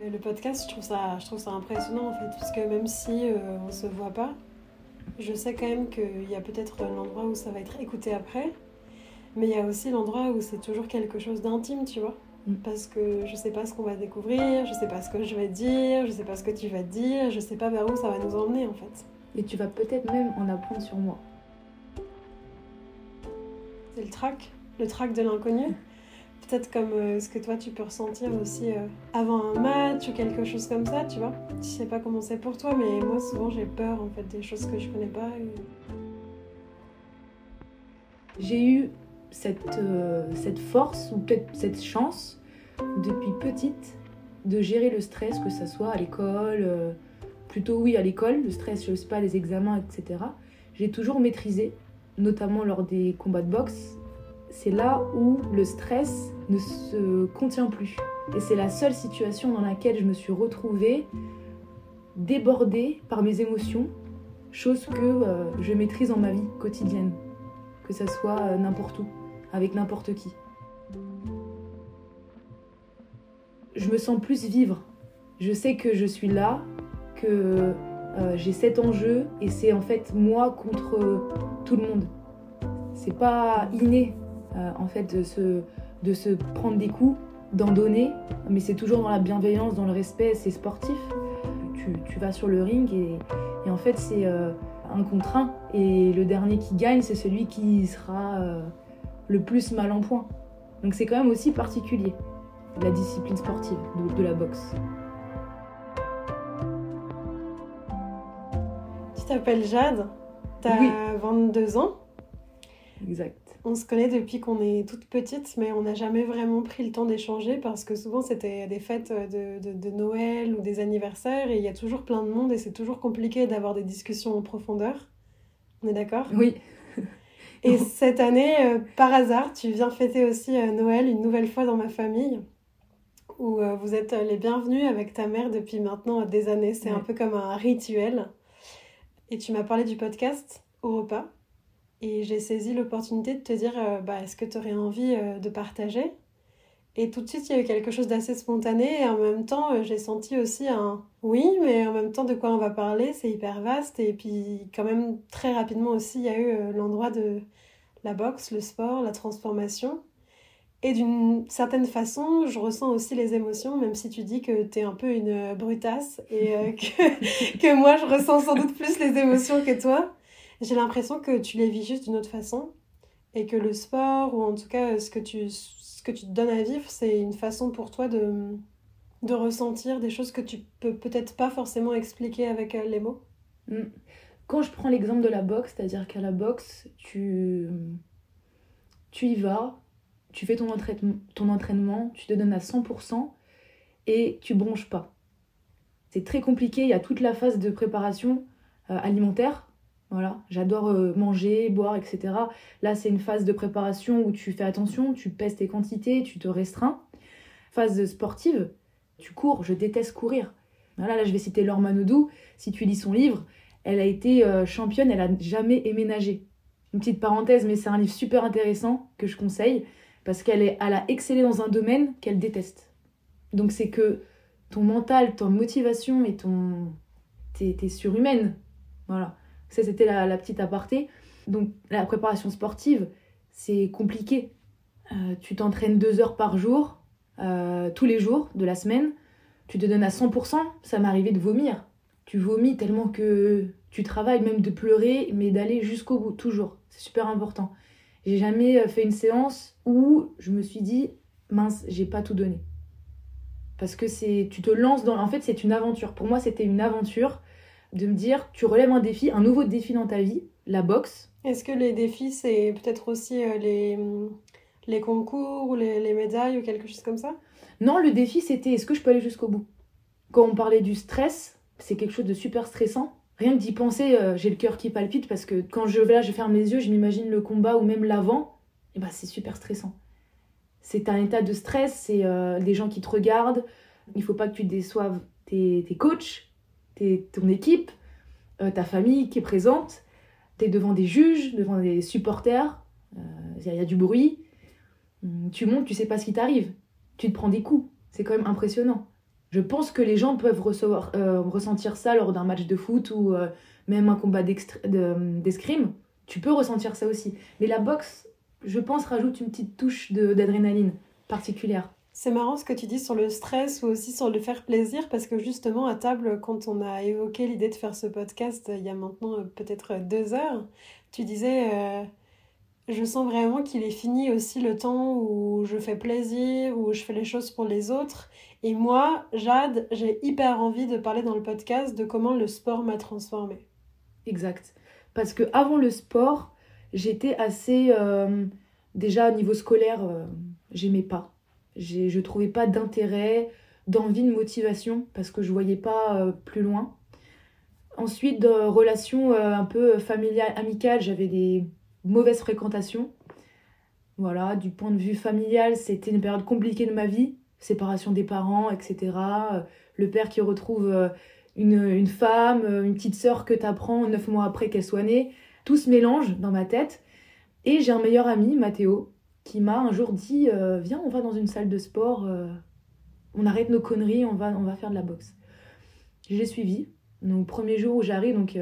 Le podcast, je trouve ça, je trouve ça impressionnant en fait, parce que même si euh, on se voit pas, je sais quand même qu'il y a peut-être l'endroit où ça va être écouté après, mais il y a aussi l'endroit où c'est toujours quelque chose d'intime, tu vois. Mm. Parce que je sais pas ce qu'on va découvrir, je sais pas ce que je vais dire, je sais pas ce que tu vas dire, je sais pas vers où ça va nous emmener en fait. Et tu vas peut-être même en apprendre sur moi. C'est le trac, le trac de l'inconnu. Peut-être comme euh, ce que toi tu peux ressentir aussi euh, avant un match ou quelque chose comme ça, tu vois. Je sais pas comment c'est pour toi, mais moi souvent j'ai peur en fait des choses que je connais pas. et- J'ai eu cette, euh, cette force ou peut-être cette chance depuis petite de gérer le stress, que ce soit à l'école, plutôt oui à l'école, le stress, je sais pas, les examens, etc. J'ai toujours maîtrisé, notamment lors des combats de boxe. C'est là où le stress ne se contient plus. Et c'est la seule situation dans laquelle je me suis retrouvée débordée par mes émotions, chose que euh, je maîtrise dans ma vie quotidienne que ça soit euh, n'importe où, avec n'importe qui. Je me sens plus vivre. Je sais que je suis là, que euh, j'ai cet enjeu et c'est en fait moi contre tout le monde. C'est pas inné euh, en fait de se, de se prendre des coups, d'en donner, mais c'est toujours dans la bienveillance, dans le respect, c'est sportif. Tu, tu vas sur le ring et, et en fait c'est euh, un contre un. Et le dernier qui gagne, c'est celui qui sera euh, le plus mal en point. Donc c'est quand même aussi particulier, la discipline sportive de, de la boxe. Tu t'appelles Jade, t'as Oui. 22 ans. Exact. On se connaît depuis qu'on est toute petite, mais on n'a jamais vraiment pris le temps d'échanger parce que souvent c'était des fêtes de, de- de Noël ou des anniversaires et il y a toujours plein de monde et c'est toujours compliqué d'avoir des discussions en profondeur. On est d'accord? Oui, Et cette année, euh, par hasard, tu viens fêter aussi euh, Noël une nouvelle fois dans ma famille où euh, vous êtes les bienvenus avec ta mère depuis maintenant des années. C'est un peu comme un rituel. Et tu m'as parlé du podcast au repas. Et j'ai saisi l'opportunité de te dire euh, bah, est-ce que tu aurais envie euh, de partager? Et tout de suite, il y a eu quelque chose d'assez spontané. Et en même temps, euh, j'ai senti aussi un oui, mais en même temps, de quoi on va parler? C'est hyper vaste. Et puis, quand même, très rapidement aussi, il y a eu l'endroit de la boxe, le sport, la transformation. Et d'une certaine façon, je ressens aussi les émotions, même si tu dis que tu es un peu une brutasse et que, que moi, je ressens sans doute plus les émotions que toi. J'ai l'impression que tu les vis juste d'une autre façon et que le sport, ou en tout cas ce que tu, ce que tu te donnes à vivre, c'est une façon pour toi de, de ressentir des choses que tu peux peut-être pas forcément expliquer avec euh, les mots. Mm. Quand je prends l'exemple de la boxe, c'est-à-dire qu'à la boxe, tu, tu y vas, tu fais ton entraînement, ton entraînement, tu te donnes à 100% et tu bronches pas. C'est très compliqué, il y a toute la phase de préparation euh, alimentaire. Voilà, j'adore euh, manger, boire, etc. Là, c'est une phase de préparation où tu fais attention, tu pèses tes quantités, tu te restreins. Phase sportive, tu cours, je déteste courir. Voilà, là, je vais citer Laure Manodou. Si tu lis son livre, elle a été euh, championne, elle a jamais aimé nager. Une petite parenthèse, mais c'est un livre super intéressant que je conseille parce qu'elle elle a excellé dans un domaine qu'elle déteste. Donc c'est que ton mental, ton motivation et ton t'es, t'es surhumaine. Voilà. Ça c'était la, petite aparté. Donc la préparation sportive, c'est compliqué. Euh, tu t'entraînes deux heures par jour, euh, tous les jours de la semaine. Tu te donnes à 100%. Ça arrivé de vomir tu vomis tellement que tu travailles même de pleurer, mais d'aller jusqu'au bout, toujours. C'est super important. J'ai jamais euh, fait une séance où je me suis dit, mince, j'ai pas tout donné. Parce que c'est, tu te lances dans. En fait, c'est une aventure. Pour moi, c'était une aventure de me dire, tu relèves un défi, un nouveau défi dans ta vie, la boxe. Est-ce que les défis, c'est peut-être aussi euh, les, les concours ou les, les médailles ou quelque chose comme ça? Non, le défi, c'était, est-ce que je peux aller jusqu'au bout? Quand on parlait du stress, c'est quelque chose de super stressant. Rien que d'y penser, euh, j'ai le cœur qui palpite parce que quand je, là, je ferme les yeux, je m'imagine le combat ou même l'avant, et ben c'est super stressant. C'est un état de stress, c'est euh, des gens qui te regardent, il faut pas que tu déçoives tes, tes coachs, ton équipe, euh, ta famille qui est présente, tu es devant des juges, devant des supporters, euh, il y a du bruit, Hum, tu montes, tu sais pas ce qui t'arrive, tu te prends des coups, c'est quand même impressionnant. Je pense que les gens peuvent euh, ressentir ça lors d'un match de foot ou même un combat d'escrime. Tu peux ressentir ça aussi. Mais la boxe, je pense, rajoute une petite touche d'adrénaline particulière. C'est marrant ce que tu dis sur le stress ou aussi sur le faire plaisir parce que justement à table, quand on a évoqué l'idée de faire ce podcast il y a maintenant peut-être deux heures, tu disais je sens vraiment qu'il est fini aussi le temps où je fais plaisir, où je fais les choses pour les autres. Et moi, Jade, j'ai hyper envie de parler dans le podcast de comment le sport m'a transformée. Exact. Parce que avant le sport, j'étais assez. Euh, déjà, au niveau scolaire, euh, j'aimais pas. Je trouvais pas d'intérêt, d'envie, de motivation, parce que je voyais pas euh, plus loin. Ensuite, de relations un peu familiales, amicales, j'avais des mauvaise fréquentation. Voilà, du point de vue familial, c'était une période compliquée de ma vie. Séparation des parents, etc. Euh, le père qui retrouve euh, une, femme, euh, une petite sœur que tu apprends neuf mois après qu'elle soit née. Tout se mélange dans ma tête. Et j'ai un meilleur ami, Mathéo, qui m'a un jour dit Viens, on va dans une salle de sport, on arrête nos conneries, on va, on va faire de la boxe. J'ai suivi. Donc, premier jour où j'arrive, donc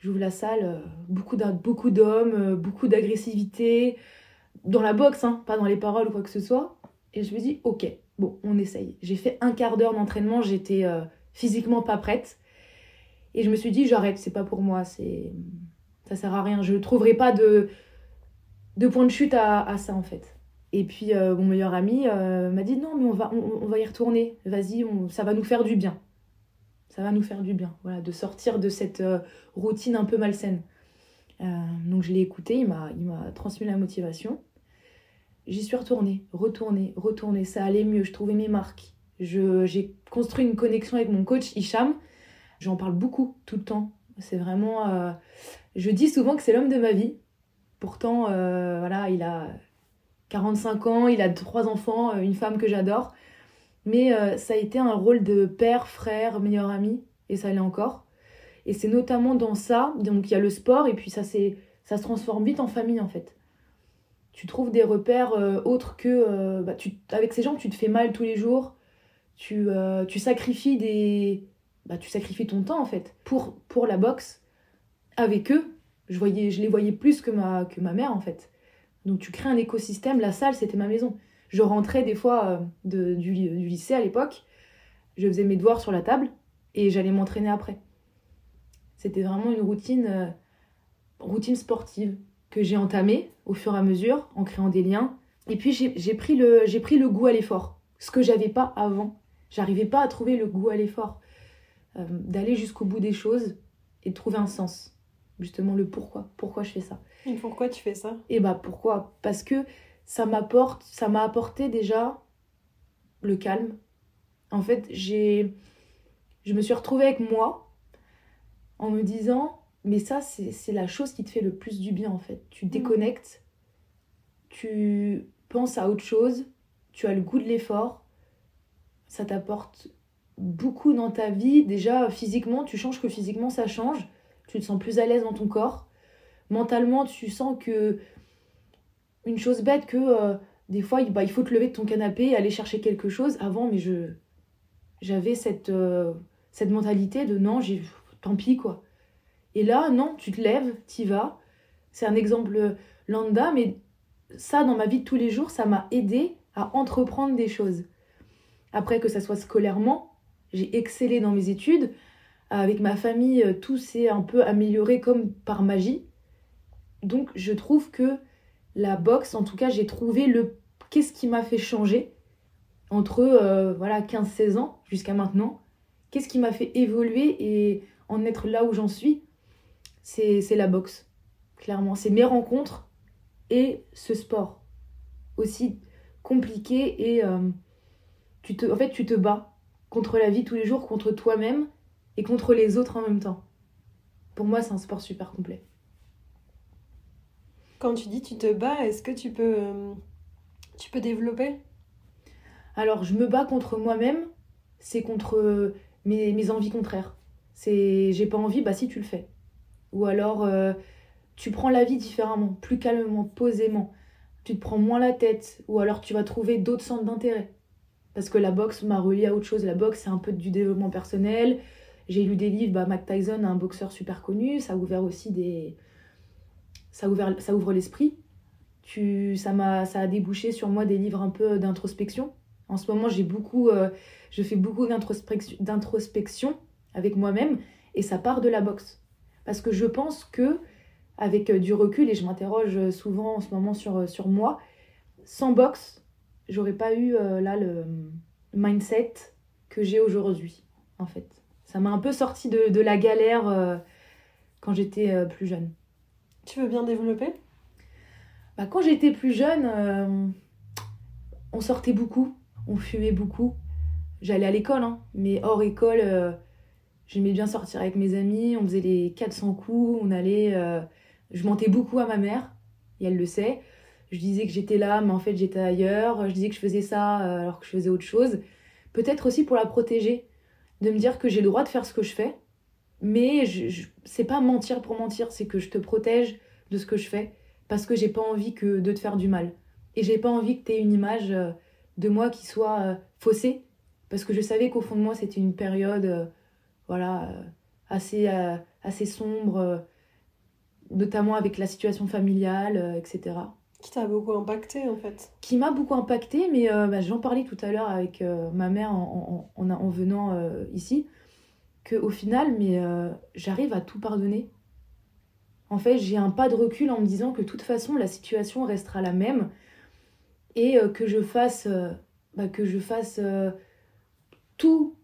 J'ouvre la salle, euh, beaucoup d'hommes, euh, beaucoup d'agressivité, dans la boxe, hein, pas dans les paroles ou quoi que ce soit. Et je me dis, ok, bon, on essaye. J'ai fait un quart d'heure d'entraînement, j'étais euh, physiquement pas prête. Et je me suis dit, j'arrête, c'est pas pour moi, c'est ça sert à rien. Je trouverai pas de, de point de chute à, ça, en fait. Et puis, mon meilleur ami m'a dit, non, mais on va, on, va y retourner, vas-y, ça va nous faire du bien ça va nous faire du bien, voilà, de sortir de cette euh, routine un peu malsaine. Euh, donc je l'ai écouté, il m'a, il m'a transmis la motivation. J'y suis retournée, retournée, retournée, ça allait mieux, je trouvais mes marques. Je, j'ai construit une connexion avec mon coach Hicham, j'en parle beaucoup tout le temps. C'est vraiment... Euh, je dis souvent que c'est l'homme de ma vie. Pourtant, voilà, il a 45 ans, il a trois enfants, une femme que j'adore. Mais euh, ça a été un rôle de père, frère, meilleur ami, et ça l'est encore. Et c'est notamment dans ça, donc il y a le sport, et puis ça, ça se transforme vite en famille en fait. Tu trouves des repères euh, autres que. Euh, bah, tu, avec ces gens, tu te fais mal tous les jours, tu, tu sacrifies des. Bah, tu sacrifies ton temps en fait pour, pour la boxe. Avec eux, je, voyais, je les voyais plus que ma, que ma mère en fait. Donc tu crées un écosystème, la salle c'était ma maison. Je rentrais des fois euh, de, du, lycée à l'époque, je faisais mes devoirs sur la table et j'allais m'entraîner après. C'était vraiment une routine, euh, routine sportive que j'ai entamée au fur et à mesure en créant des liens. Et puis j'ai pris, le, pris le goût à l'effort, ce que j'avais pas avant. J'arrivais pas à trouver le goût à l'effort, euh, d'aller jusqu'au bout des choses et de trouver un sens. Justement le pourquoi, pourquoi je fais ça? Et pourquoi tu fais ça? Et bah pourquoi? Parce que ça m'apporte, ça m'a apporté déjà le calme. En fait, j'ai, je me suis retrouvée avec moi en me disant, mais ça, c'est la chose qui te fait le plus du bien en fait. Tu mm. déconnectes, tu penses à autre chose, tu as le goût de l'effort, ça t'apporte beaucoup dans ta vie. Déjà, physiquement, tu changes que physiquement, ça change. Tu te sens plus à l'aise dans ton corps. Mentalement, tu sens que une chose bête que euh, des fois, bah, il faut te lever de ton canapé et aller chercher quelque chose. Avant, mais je j'avais cette, euh, cette mentalité de non, j'ai tant pis quoi. Et là, non, tu te lèves, t'y vas. C'est un exemple lambda, mais ça, dans ma vie de tous les jours, ça m'a aidé à entreprendre des choses. Après, que ça soit scolairement, j'ai excellé dans mes études. Avec ma famille, tout s'est un peu amélioré comme par magie. Donc, je trouve que la boxe, en tout cas, j'ai trouvé le qu'est-ce qui m'a fait changer entre euh, voilà 15-16 ans jusqu'à maintenant. Qu'est-ce qui m'a fait évoluer et en être là où j'en suis? C'est la boxe, clairement. C'est mes rencontres et ce sport. Aussi compliqué et euh, tu te, en fait, tu te bats contre la vie tous les jours, contre toi-même et contre les autres en même temps. Pour moi, c'est un sport super complet. Quand tu dis tu te bats, est-ce que tu peux, euh, tu peux développer? Alors, je me bats contre moi-même, c'est contre mes, mes, envies contraires. C'est j'ai pas envie, bah si tu le fais. Ou alors, euh, tu prends la vie différemment, plus calmement, posément. Tu te prends moins la tête, ou alors tu vas trouver d'autres centres d'intérêt. Parce que la boxe m'a relié à autre chose. La boxe, c'est un peu du développement personnel. J'ai lu des livres, bah, Mac Tyson, un boxeur super connu. Ça a ouvert aussi des. Ça, ouvert, ça ouvre l'esprit. Tu, ça, m'a, ça a débouché sur moi des livres un peu d'introspection. En ce moment, j'ai beaucoup, euh, je fais beaucoup d'introspection, avec moi-même et ça part de la boxe. Parce que je pense que, avec du recul, et je m'interroge souvent en ce moment sur, sur moi, sans boxe, j'aurais pas eu euh, là le mindset que j'ai aujourd'hui, en fait. Ça m'a un peu sorti de, la galère euh, quand j'étais euh, plus jeune. Tu veux bien développer? Bah, Quand j'étais plus jeune, on sortait beaucoup, on fumait beaucoup. J'allais à l'école, hein, mais hors école, j'aimais bien sortir avec mes amis. On faisait les 400 coups, on allait. je mentais beaucoup à ma mère, et elle le sait je disais que j'étais là, mais en fait j'étais ailleurs, je disais que je faisais ça euh, alors que je faisais autre chose. Peut-être aussi pour la protéger, de me dire que j'ai le droit de faire ce que je fais, mais c'est pas mentir pour mentir, c'est que je te protège de ce que je fais, parce que j'ai pas envie que de te faire du mal. Et j'ai pas envie que tu aies une image euh, de moi qui soit euh, faussée, parce que je savais qu'au fond de moi c'était une période voilà, assez, assez sombre, notamment avec la situation familiale, etc. Qui t'a beaucoup impacté en fait Qui m'a beaucoup impacté, mais euh, bah, j'en parlais tout à l'heure avec euh, ma mère en, en, en venant euh, ici, qu'au final, mais j'arrive à tout pardonner. En fait, j'ai un pas de recul en me disant que de toute façon, la situation restera la même et que je fasse, bah, que je fasse tout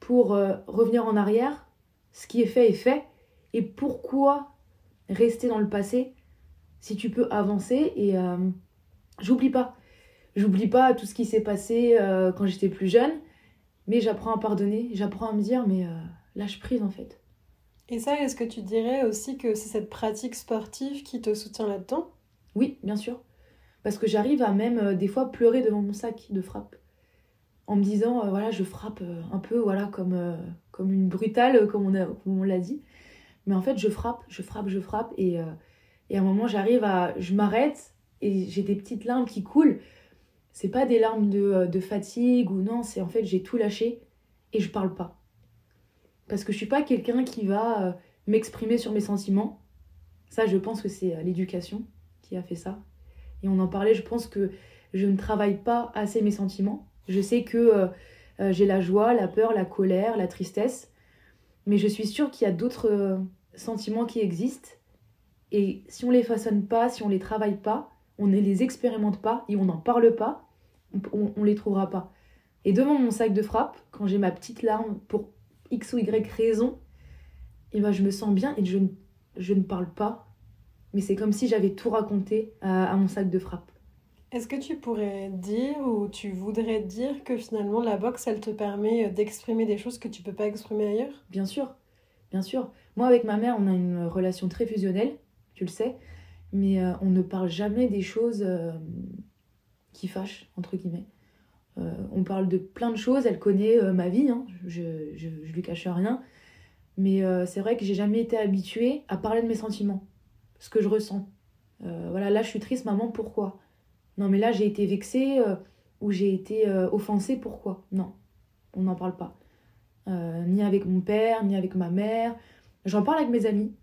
pour revenir en arrière. Ce qui est fait est fait. Et pourquoi rester dans le passé si tu peux avancer. Et euh, j'oublie pas. J'oublie pas tout ce qui s'est passé euh, quand j'étais plus jeune, mais j'apprends à pardonner, j'apprends à me dire, mais euh, lâche prise en fait. Et ça, est-ce que tu dirais aussi que c'est cette pratique sportive qui te soutient là-dedans? Oui, bien sûr. Parce que j'arrive à même des fois pleurer devant mon sac de frappe. En me disant, voilà, je frappe un peu, voilà, comme, comme une brutale, comme on, on l'a dit. Mais en fait, je frappe, je frappe, je frappe. Et, et à un moment, j'arrive à. Je m'arrête et j'ai des petites larmes qui coulent. C'est pas des larmes de, euh, de fatigue ou non, c'est en fait, j'ai tout lâché et je parle pas. Parce que je suis pas quelqu'un qui va euh, m'exprimer sur mes sentiments. Ça, je pense que c'est euh, l'éducation qui a fait ça. Et on en parlait, je pense que je ne travaille pas assez mes sentiments. Je sais que j'ai la joie, la peur, la colère, la tristesse. Mais je suis sûre qu'il y a d'autres sentiments qui existent et si on les façonne pas, si on les travaille pas, on ne les expérimente pas et on n'en parle pas, on, on, les trouvera pas. Et devant mon sac de frappe, quand j'ai ma petite larme pour X ou Y raison, et eh ben je me sens bien et je, je ne parle pas. Mais c'est comme si j'avais tout raconté à, à mon sac de frappe. Est-ce que tu pourrais dire ou tu voudrais dire que finalement la boxe, elle te permet d'exprimer des choses que tu peux pas exprimer ailleurs? Bien sûr, bien sûr. Moi avec ma mère, on a une relation très fusionnelle tu le sais, mais euh, on ne parle jamais des choses euh, qui fâchent, entre guillemets. Euh, on parle de plein de choses, elle connaît ma vie, hein, je, je, lui cache rien, mais c'est vrai que j'ai jamais été habituée à parler de mes sentiments, ce que je ressens. voilà, là je suis triste, maman, pourquoi? Non, mais là j'ai été vexée ou j'ai été offensée, pourquoi? Non, on n'en parle pas. ni avec mon père, ni avec ma mère. J'en parle avec mes amis,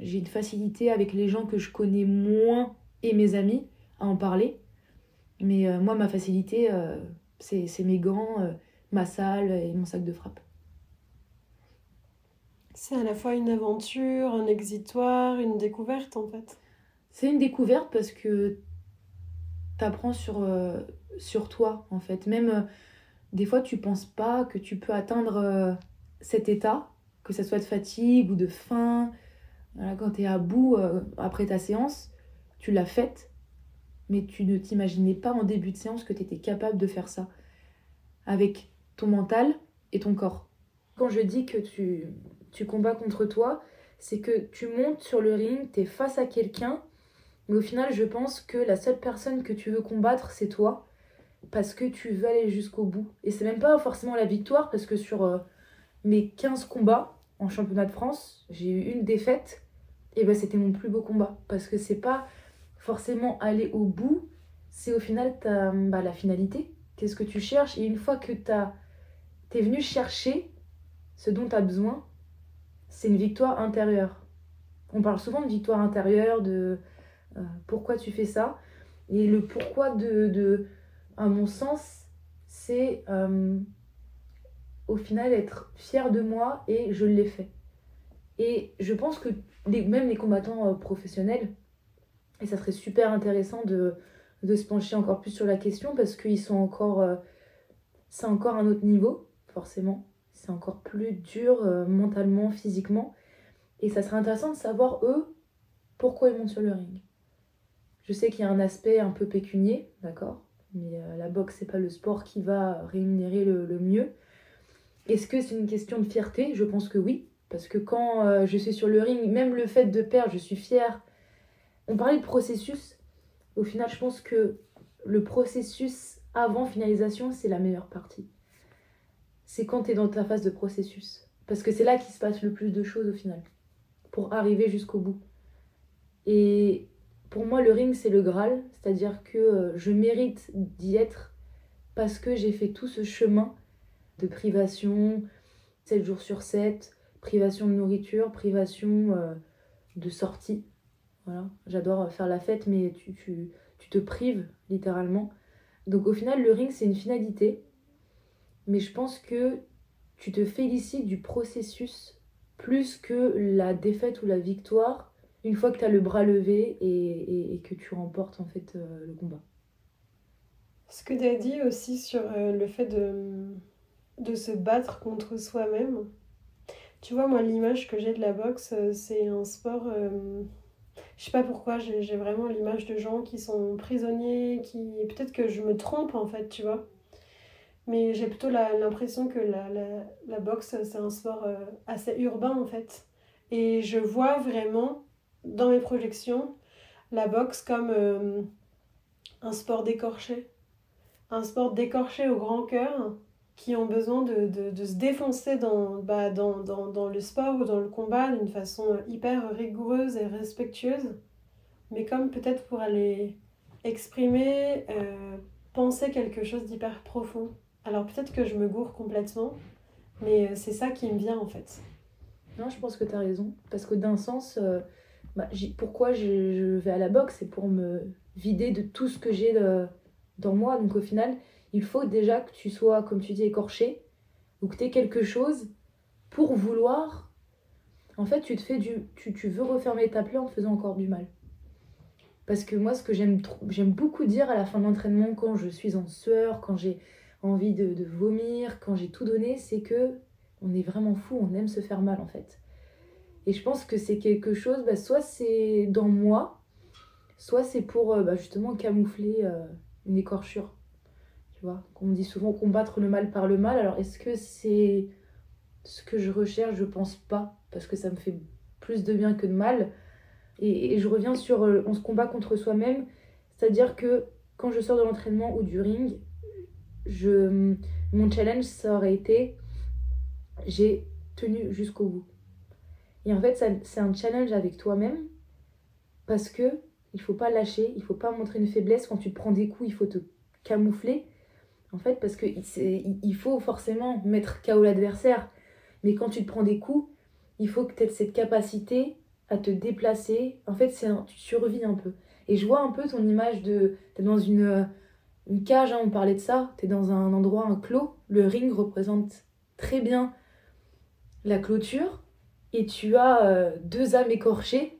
j'ai une facilité avec les gens que je connais moins et mes amis à en parler. Mais euh, moi, ma facilité, euh, c'est mes gants, euh, ma salle et mon sac de frappe. C'est à la fois une aventure, un exitoire, une découverte en fait. C'est une découverte parce que t'apprends sur, sur toi en fait. Même des fois, tu penses pas que tu peux atteindre cet état, que ce soit de fatigue ou de faim quand tu es à bout euh, après ta séance, tu l'as faite, mais tu ne t'imaginais pas en début de séance que tu étais capable de faire ça avec ton mental et ton corps. Quand je dis que tu, tu combats contre toi, c'est que tu montes sur le ring, tu es face à quelqu'un, mais au final, je pense que la seule personne que tu veux combattre, c'est toi, parce que tu veux aller jusqu'au bout. Et c'est même pas forcément la victoire, parce que sur euh, mes 15 combats, en championnat de France, j'ai eu une défaite, et ben c'était mon plus beau combat. Parce que c'est pas forcément aller au bout, c'est au final bah, la finalité. qu'est-ce que tu cherches? Et une fois que tu es venu chercher ce dont tu as besoin, c'est une victoire intérieure. On parle souvent de victoire intérieure, de euh, pourquoi tu fais ça? Et le pourquoi de, de à mon sens, c'est euh, au final être fier de moi et je l'ai fait. Et je pense que même les combattants euh, professionnels, et ça serait super intéressant de, se pencher encore plus sur la question parce qu'ils sont encore. Euh, c'est encore un autre niveau, forcément. C'est encore plus dur euh, mentalement, physiquement. Et ça serait intéressant de savoir, eux, pourquoi ils montent sur le ring. Je sais qu'il y a un aspect un peu pécunier, d'accord Mais la boxe, c'est pas le sport qui va rémunérer le mieux. Est-ce que c'est une question de fierté? Je pense que oui. Parce que quand euh, je suis sur le ring, même le fait de perdre, je suis fière. On parlait de processus. Au final, je pense que le processus avant finalisation, c'est la meilleure partie. C'est quand tu es dans ta phase de processus. Parce que c'est là qu'il se passe le plus de choses au final. Pour arriver jusqu'au bout. Et pour moi, le ring, c'est le Graal. C'est-à-dire que euh, je mérite d'y être parce que j'ai fait tout ce chemin de privation, 7 jours sur 7, privation de nourriture, privation euh, de sortie. J'adore faire la fête, mais tu, te prives littéralement. Donc au final, le ring, c'est une finalité. Mais je pense que tu te félicites du processus plus que la défaite ou la victoire une fois que tu as le bras levé et, et, que tu remportes en fait euh, le combat. Ce que tu as dit aussi sur euh, le fait de, de se battre contre soi-même, tu vois, moi, l'image que j'ai de la boxe, euh, c'est un sport. Euh, je sais pas pourquoi, j'ai vraiment l'image de gens qui sont prisonniers, qui. Peut-être que je me trompe en fait, tu vois. Mais j'ai plutôt l'impression que la, la, boxe, c'est un sport euh, assez urbain en fait. Et je vois vraiment, dans mes projections, la boxe comme un sport d'écorché. Un sport d'écorché au grand cœur qui ont besoin de, de, de se défoncer dans, bah, dans, dans, dans, le sport ou dans le combat d'une façon hyper rigoureuse et respectueuse, mais comme peut-être pour aller exprimer, euh, penser quelque chose d'hyper profond. Alors peut-être que je me gourre complètement, mais euh, c'est ça qui me vient en fait. Non, je pense que tu as raison, parce que d'un sens, euh, bah, pourquoi je, je, vais à la boxe, c'est pour me vider de tout ce que j'ai dans moi, donc au final il faut déjà que tu sois, comme tu dis, écorché, ou que tu aies quelque chose pour vouloir. En fait, tu te fais du. Tu, veux refermer ta plaie en te faisant encore du mal. Parce que moi, ce que j'aime j'aime beaucoup dire à la fin de l'entraînement, quand je suis en sueur, quand j'ai envie de, de, vomir, quand j'ai tout donné, c'est que on est vraiment fou, on aime se faire mal en fait. Et je pense que c'est quelque chose, bah, soit c'est dans moi, soit c'est pour euh, bah, justement camoufler euh, une écorchure. Tu vois, on dit souvent combattre le mal par le mal. Alors, est-ce que c'est ce que je recherche? Je pense pas, parce que ça me fait plus de bien que de mal. Et, je reviens sur euh, on se combat contre soi-même, c'est-à-dire que quand je sors de l'entraînement ou du ring, je, mon challenge, ça aurait été j'ai tenu jusqu'au bout. Et en fait, c'est un challenge avec toi-même parce que il faut pas lâcher, il faut pas montrer une faiblesse. Quand tu prends des coups, il faut te camoufler. En fait, parce qu'il il faut forcément mettre KO l'adversaire. Mais quand tu te prends des coups, il faut que tu aies cette capacité à te déplacer. En fait, c'est tu survis un peu. Et je vois un peu ton image de. Tu es dans une, une cage, hein, on parlait de ça. Tu es dans un endroit, un clos. Le ring représente très bien la clôture. Et tu as euh, deux âmes écorchées.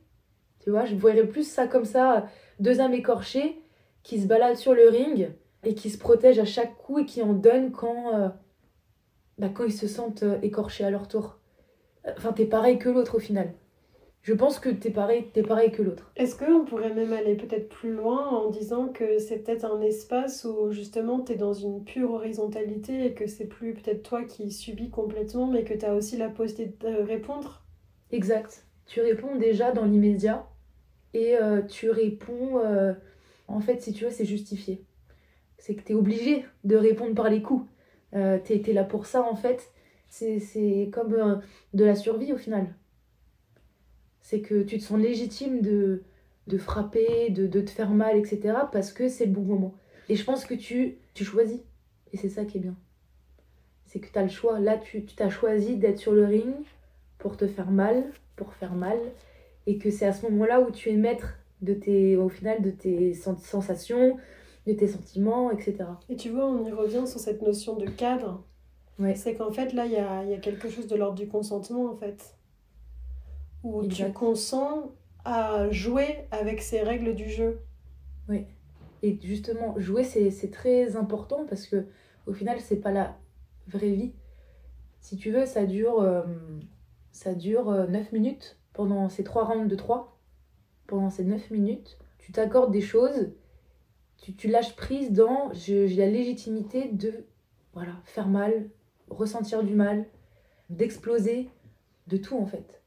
Tu vois, je voyais plus ça comme ça. Deux âmes écorchées qui se baladent sur le ring et qui se protègent à chaque coup et qui en donnent quand, euh, bah, quand ils se sentent euh, écorchés à leur tour. Enfin, t'es pareil que l'autre au final. Je pense que t'es pareil, es pareil que l'autre. Est-ce qu'on pourrait même aller peut-être plus loin en disant que c'est peut-être un espace où justement t'es dans une pure horizontalité et que c'est plus peut-être toi qui subis complètement mais que t'as aussi la possibilité de répondre? Exact. Tu réponds déjà dans l'immédiat et euh, tu réponds... en fait, si tu veux, c'est justifié c'est que tu es obligé de répondre par les coups. Euh, tu es, là pour ça, en fait. C'est comme euh, de la survie au final. C'est que tu te sens légitime de, de frapper, de, de, te faire mal, etc. parce que c'est le bon moment. Et je pense que tu, tu choisis. Et c'est ça qui est bien. C'est que tu as le choix. Là, tu t'as choisi d'être sur le ring pour te faire mal, pour faire mal. Et que c'est à ce moment-là où tu es maître de tes, au final de tes sensations, de tes sentiments, etc. Et tu vois, on y revient sur cette notion de cadre. Ouais. C'est qu'en fait, là, il y a, y a, quelque chose de l'ordre du consentement, en fait. Où tu consens à jouer avec ces règles du jeu. Oui. Et justement, jouer, c'est très important parce que au final, c'est pas la vraie vie. Si tu veux, ça dure, euh, ça dure 9 euh, minutes pendant ces 3 rounds de 3. Pendant ces 9 minutes, tu t'accordes des choses, tu, lâches prise dans j'ai la légitimité de voilà, faire mal, ressentir du mal, d'exploser, de tout en fait.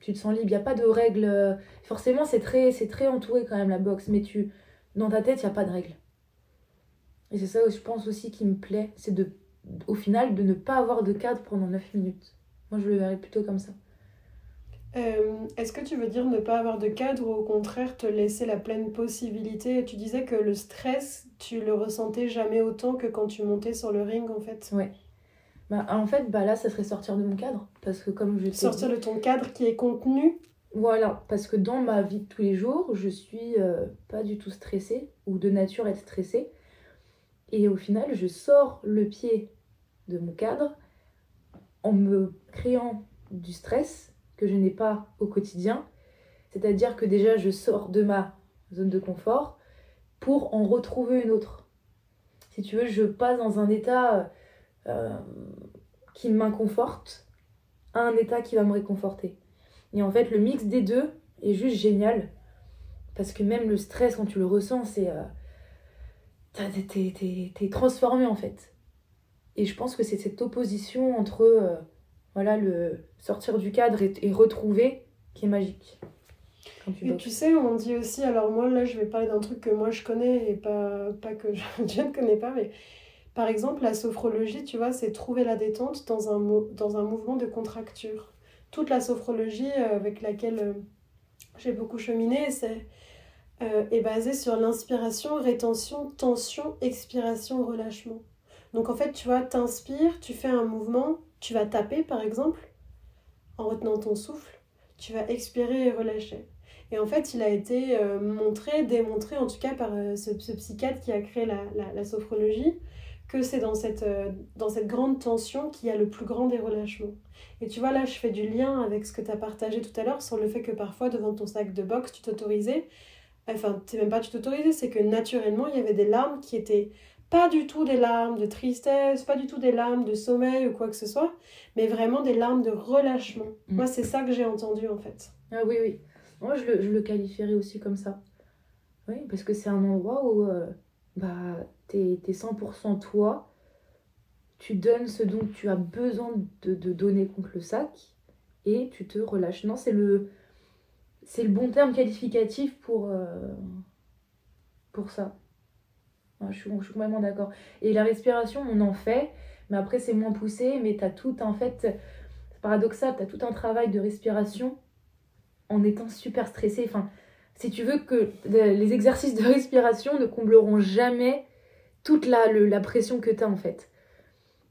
Tu te sens libre, il n'y a pas de règles. Euh, forcément, c'est très, très entouré quand même la boxe, mais tu dans ta tête, il n'y a pas de règles. Et c'est ça, je pense aussi, qui me plaît, c'est de, au final, de ne pas avoir de cadre pendant 9 minutes. Moi, je le verrais plutôt comme ça. Euh, est-ce que tu veux dire ne pas avoir de cadre ou au contraire te laisser la pleine possibilité? Tu disais que le stress, tu le ressentais jamais autant que quand tu montais sur le ring en fait. Ouais. Bah, en fait, bah là, ça serait sortir de mon cadre. Parce que comme je Sortir de ton cadre qui est contenu? Voilà, parce que dans ma vie de tous les jours, je suis euh, pas du tout stressée ou de nature être stressée. Et au final, je sors le pied de mon cadre en me créant du stress que je n'ai pas au quotidien. C'est-à-dire que déjà, je sors de ma zone de confort pour en retrouver une autre. Si tu veux, je passe dans un état euh, qui m'inconforte à un état qui va me réconforter. Et en fait, le mix des deux est juste génial. Parce que même le stress, quand tu le ressens, c'est. Euh, T'es transformé en fait. Et je pense que c'est cette opposition entre euh, voilà, le sortir du cadre et, retrouver qui est magique. Et tu sais, on dit aussi, alors moi là je vais parler d'un truc que moi je connais et pas, pas que je, je, ne connais pas, mais par exemple la sophrologie, tu vois, c'est trouver la détente dans un, dans un mouvement de contracture toute la sophrologie euh, avec laquelle euh, j'ai beaucoup cheminé, c'est euh, est basée sur l'inspiration, rétention, tension, expiration, relâchement. Donc en fait, tu vois, t'inspires, tu fais un mouvement, tu vas taper par exemple, en retenant ton souffle, tu vas expirer et relâcher. Et en fait, il a été montré, démontré en tout cas par ce, psychiatre qui a créé la, la sophrologie, que c'est dans cette, euh, dans cette grande tension qu'il y a le plus grand des relâchements. Et tu vois, là, je fais du lien avec ce que tu as partagé tout à l'heure sur le fait que parfois, devant ton sac de boxe, tu t'autorisais, enfin, c'est même pas tu t'autorisais, c'est que naturellement, il y avait des larmes qui étaient pas du tout des larmes de tristesse, pas du tout des larmes de sommeil ou quoi que ce soit, mais vraiment des larmes de relâchement. Mm. Moi, c'est ça que j'ai entendu en fait. Ah oui, oui. Moi, je le, je le qualifierais aussi comme ça. Oui, parce que c'est un endroit où euh, bah, t'es es 100% toi, tu donnes ce dont tu as besoin de, de, donner contre le sac et tu te relâches. Non, c'est le, c'est le bon terme qualificatif pour, euh, pour ça. Je, suis, complètement d'accord. Et la respiration, on en fait, mais après c'est moins poussé, mais tu as tout en fait, c'est paradoxal, tu as tout un travail de respiration en étant super stressé. Enfin, si tu veux que les exercices de respiration ne combleront jamais toute la, la pression que tu as en fait.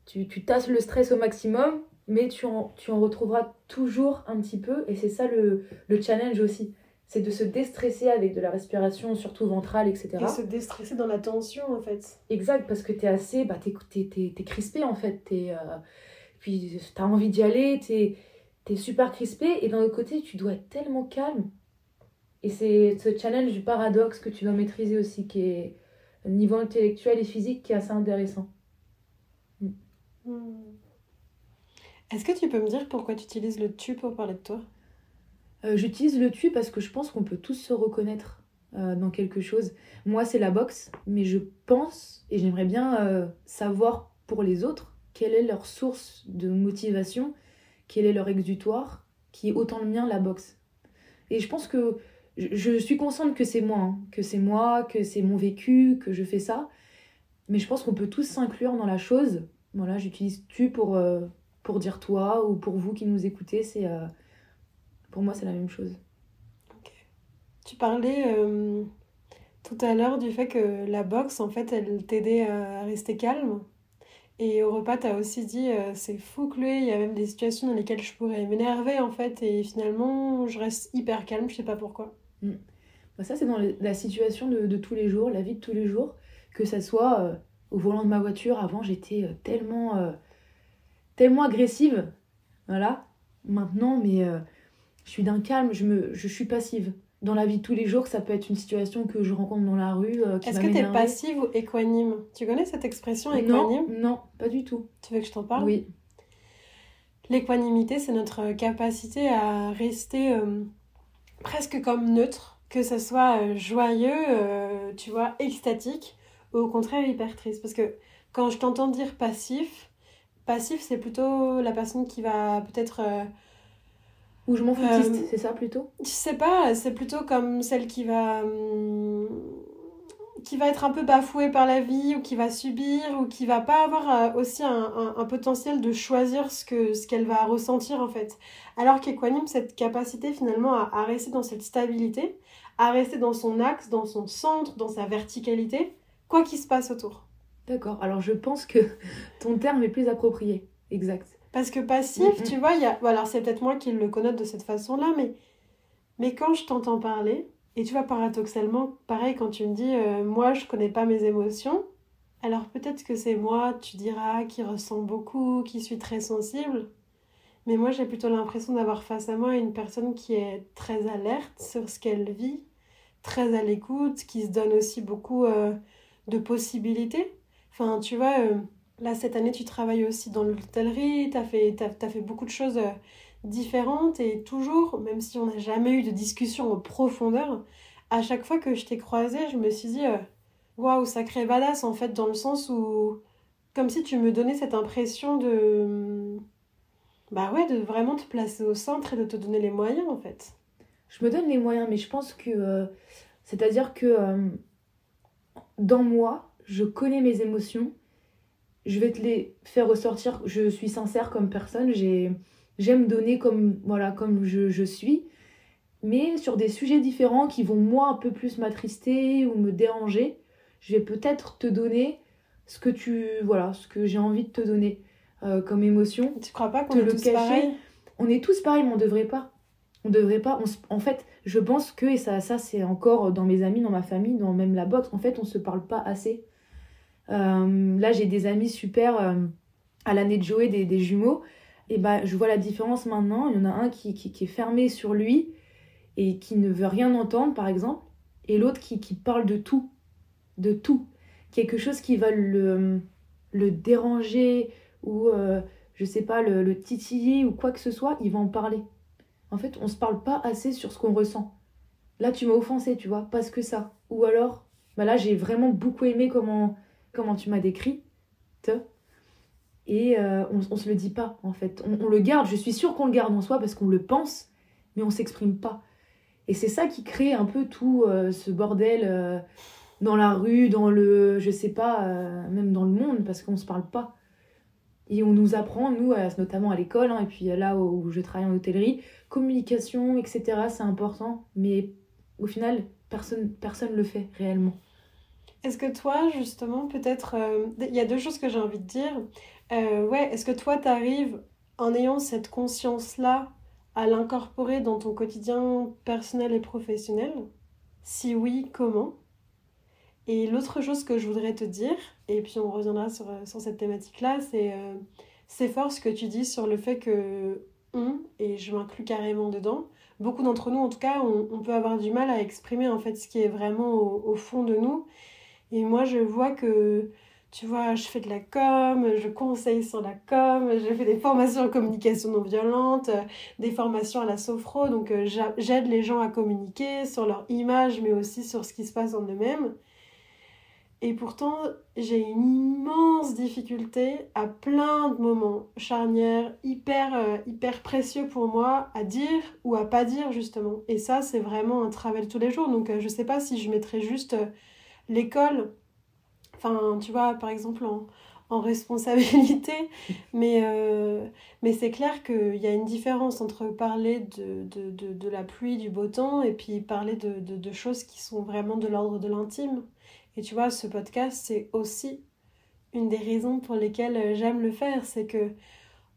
Tu, tasses le stress au maximum, mais tu en, retrouveras toujours un petit peu, et c'est ça le, challenge aussi. C'est de se déstresser avec de la respiration, surtout ventrale, etc. Et se déstresser dans la tension, en fait. Exact, parce que tu es assez, bah, t'es, es, es, crispé, en fait. Es, euh, puis tu as envie d'y aller, tu es, super crispé, et d'un autre côté, tu dois être tellement calme. Et c'est ce challenge du paradoxe que tu dois maîtriser aussi, qui est niveau intellectuel et physique qui est assez intéressant. Mm. Est-ce que tu peux me dire pourquoi tu utilises le tu pour parler de toi? Euh, J'utilise le tu parce que je pense qu'on peut tous se reconnaître euh, dans quelque chose. Moi, c'est la boxe, mais je pense et j'aimerais bien euh, savoir pour les autres quelle est leur source de motivation, quel est leur exutoire, qui est autant le mien, la boxe. Et je pense que je, suis consciente que c'est moi, hein, que c'est moi, que c'est mon vécu, que je fais ça. Mais je pense qu'on peut tous s'inclure dans la chose. Voilà, j'utilise tu pour, pour dire toi ou pour vous qui nous écoutez. C'est pour moi, c'est la même chose. Tu parlais euh, tout à l'heure du fait que la boxe, en fait, elle t'aidait à rester calme. Et au repas, tu as aussi dit euh, c'est fou, Chloé, il y a même des situations dans lesquelles je pourrais m'énerver en fait, et finalement, je reste hyper calme, je sais pas pourquoi. Mm. Bah, ça, c'est dans la situation de, de, tous les jours, la vie de tous les jours, que ça soit euh, au volant de ma voiture. Avant, j'étais euh, tellement, tellement agressive. Voilà. Maintenant, mais je suis d'un calme, je, me, je suis passive dans la vie de tous les jours, ça peut être une situation que je rencontre dans la rue. Euh, Est-ce que tu es passive ou équanime? Tu connais cette expression équanime? non, non, pas du tout. Tu veux que je t'en parle? Oui. L'équanimité, c'est notre capacité à rester euh, presque comme neutre, que ce soit euh, joyeux, tu vois, extatique, ou au contraire hyper triste. Parce que quand je t'entends dire passif, passif, c'est plutôt la personne qui va peut-être ou je m'en foutiste, euh, c'est ça plutôt? Je sais pas, c'est plutôt comme celle qui va. Hum, qui va être un peu bafouée par la vie, ou qui va subir, ou qui va pas avoir euh, aussi un, un, potentiel de choisir ce que ce qu'elle va ressentir en fait. Alors qu'Equanime, cette capacité finalement à, à rester dans cette stabilité, à rester dans son axe, dans son centre, dans sa verticalité, quoi qu'il se passe autour. D'accord, alors je pense que ton terme est plus approprié. Exact. Parce que passif, tu vois, il y a... alors c'est peut-être moi qui le connote de cette façon-là, mais... mais quand je t'entends parler, et tu vois, paradoxalement, pareil, quand tu me dis, euh, moi, je connais pas mes émotions, alors peut-être que c'est moi, tu diras, qui ressens beaucoup, qui suis très sensible, mais moi, j'ai plutôt l'impression d'avoir face à moi une personne qui est très alerte sur ce qu'elle vit, très à l'écoute, qui se donne aussi beaucoup euh, de possibilités. Enfin, tu vois... Euh, Là, cette année, tu travailles aussi dans l'hôtellerie, tu as fait, fait beaucoup de choses euh, différentes et toujours, même si on n'a jamais eu de discussion en profondeur, à chaque fois que je t'ai croisée, je me suis dit, euh, waouh, sacré badass en fait, dans le sens où, comme si tu me donnais cette impression de. Bah ouais, de vraiment te placer au centre et de te donner les moyens en fait. Je me donne les moyens, mais je pense que. Euh, c'est-à-dire que dans moi, je connais mes émotions je vais te les faire ressortir. Je suis sincère comme personne, j'aime donner comme, voilà, comme je, je, suis, mais sur des sujets différents qui vont moi un peu plus m'attrister ou me déranger, je vais peut-être te donner ce que tu voilà, ce que j'ai envie de te donner euh, comme émotion. Tu crois pas qu'on est tous pareils? On est tous pareils, mais on devrait pas. On devrait pas. en fait, je pense que et ça, ça c'est encore dans mes amis, dans ma famille, dans même la boxe. En fait, on se parle pas assez. Euh, là, j'ai des amis super euh, à l'année de Joey, des, jumeaux. Et bah, je vois la différence maintenant. Il y en a un qui, qui, est fermé sur lui et qui ne veut rien entendre, par exemple. Et l'autre qui, qui parle de tout. De tout. Quelque chose qui va le, le déranger ou, euh, je sais pas, le, le, titiller ou quoi que ce soit, il va en parler. En fait, on se parle pas assez sur ce qu'on ressent. Là, tu m'as offensé, tu vois, parce que ça. Ou alors, bah là, j'ai vraiment beaucoup aimé comment comment tu m'as décrit, te, et euh, on, on se le dit pas en fait. On, le garde, je suis sûre qu'on le garde en soi parce qu'on le pense, mais on s'exprime pas. Et c'est ça qui crée un peu tout euh, ce bordel euh, dans la rue, dans le, je sais pas, même dans le monde, parce qu'on se parle pas. Et on nous apprend, nous, notamment à l'école, hein, et puis là où je travaille en hôtellerie, communication, etc., c'est important, mais au final, personne personne le fait réellement. Est-ce que toi, justement, peut-être, euh, il y a deux choses que j'ai envie de dire. Euh, est-ce que toi, tu arrives, en ayant cette conscience-là, à l'incorporer dans ton quotidien personnel et professionnel? Si oui, comment? Et l'autre chose que je voudrais te dire, et puis on reviendra sur, euh, sur cette thématique-là, c'est c'est fort ce que tu dis sur le fait que on, et je m'inclus carrément dedans, beaucoup d'entre nous en tout cas, on, peut avoir du mal à exprimer en fait ce qui est vraiment au fond de nous et moi, je vois que, tu vois, je fais de la com, je conseille sur la com, j'ai fait des formations en communication non violente, des formations à la sophro, donc euh, j'aide les gens à communiquer sur leur image, mais aussi sur ce qui se passe en eux-mêmes. Et pourtant, j'ai une immense difficulté à plein de moments charnières, hyper, euh, hyper précieux pour moi, à dire ou à pas dire, justement. Et ça, c'est vraiment un travail tous les jours. Donc, euh, je sais pas si je mettrais juste l'école, enfin, tu vois, par exemple, en, responsabilité, mais, euh, mais c'est clair qu'il y a une différence entre parler de, de, la pluie, du beau temps, et puis parler de, choses qui sont vraiment de l'ordre de l'intime. Et tu vois, ce podcast, c'est aussi une des raisons pour lesquelles euh, j'aime le faire, c'est que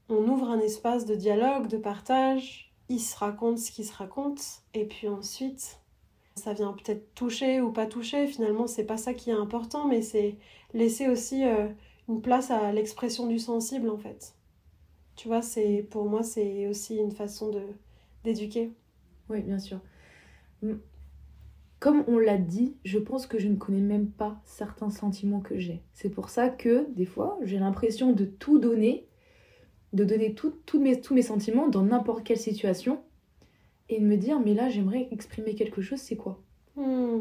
on ouvre un espace de dialogue, de partage, il se raconte ce qu'il se raconte, et puis ensuite, ça vient peut-être toucher ou pas toucher, finalement, c'est pas ça qui est important, mais c'est laisser aussi euh, une place à l'expression du sensible, en fait. Tu vois, c'est pour moi, c'est aussi une façon de d'éduquer. Oui, bien sûr. Comme on l'a dit, je pense que je ne connais même pas certains sentiments que j'ai. C'est pour ça que, des fois, j'ai l'impression de tout donner, de donner mes, tous mes sentiments dans n'importe quelle situation, et de me dire, mais là, j'aimerais exprimer quelque chose, c'est quoi? Hmm.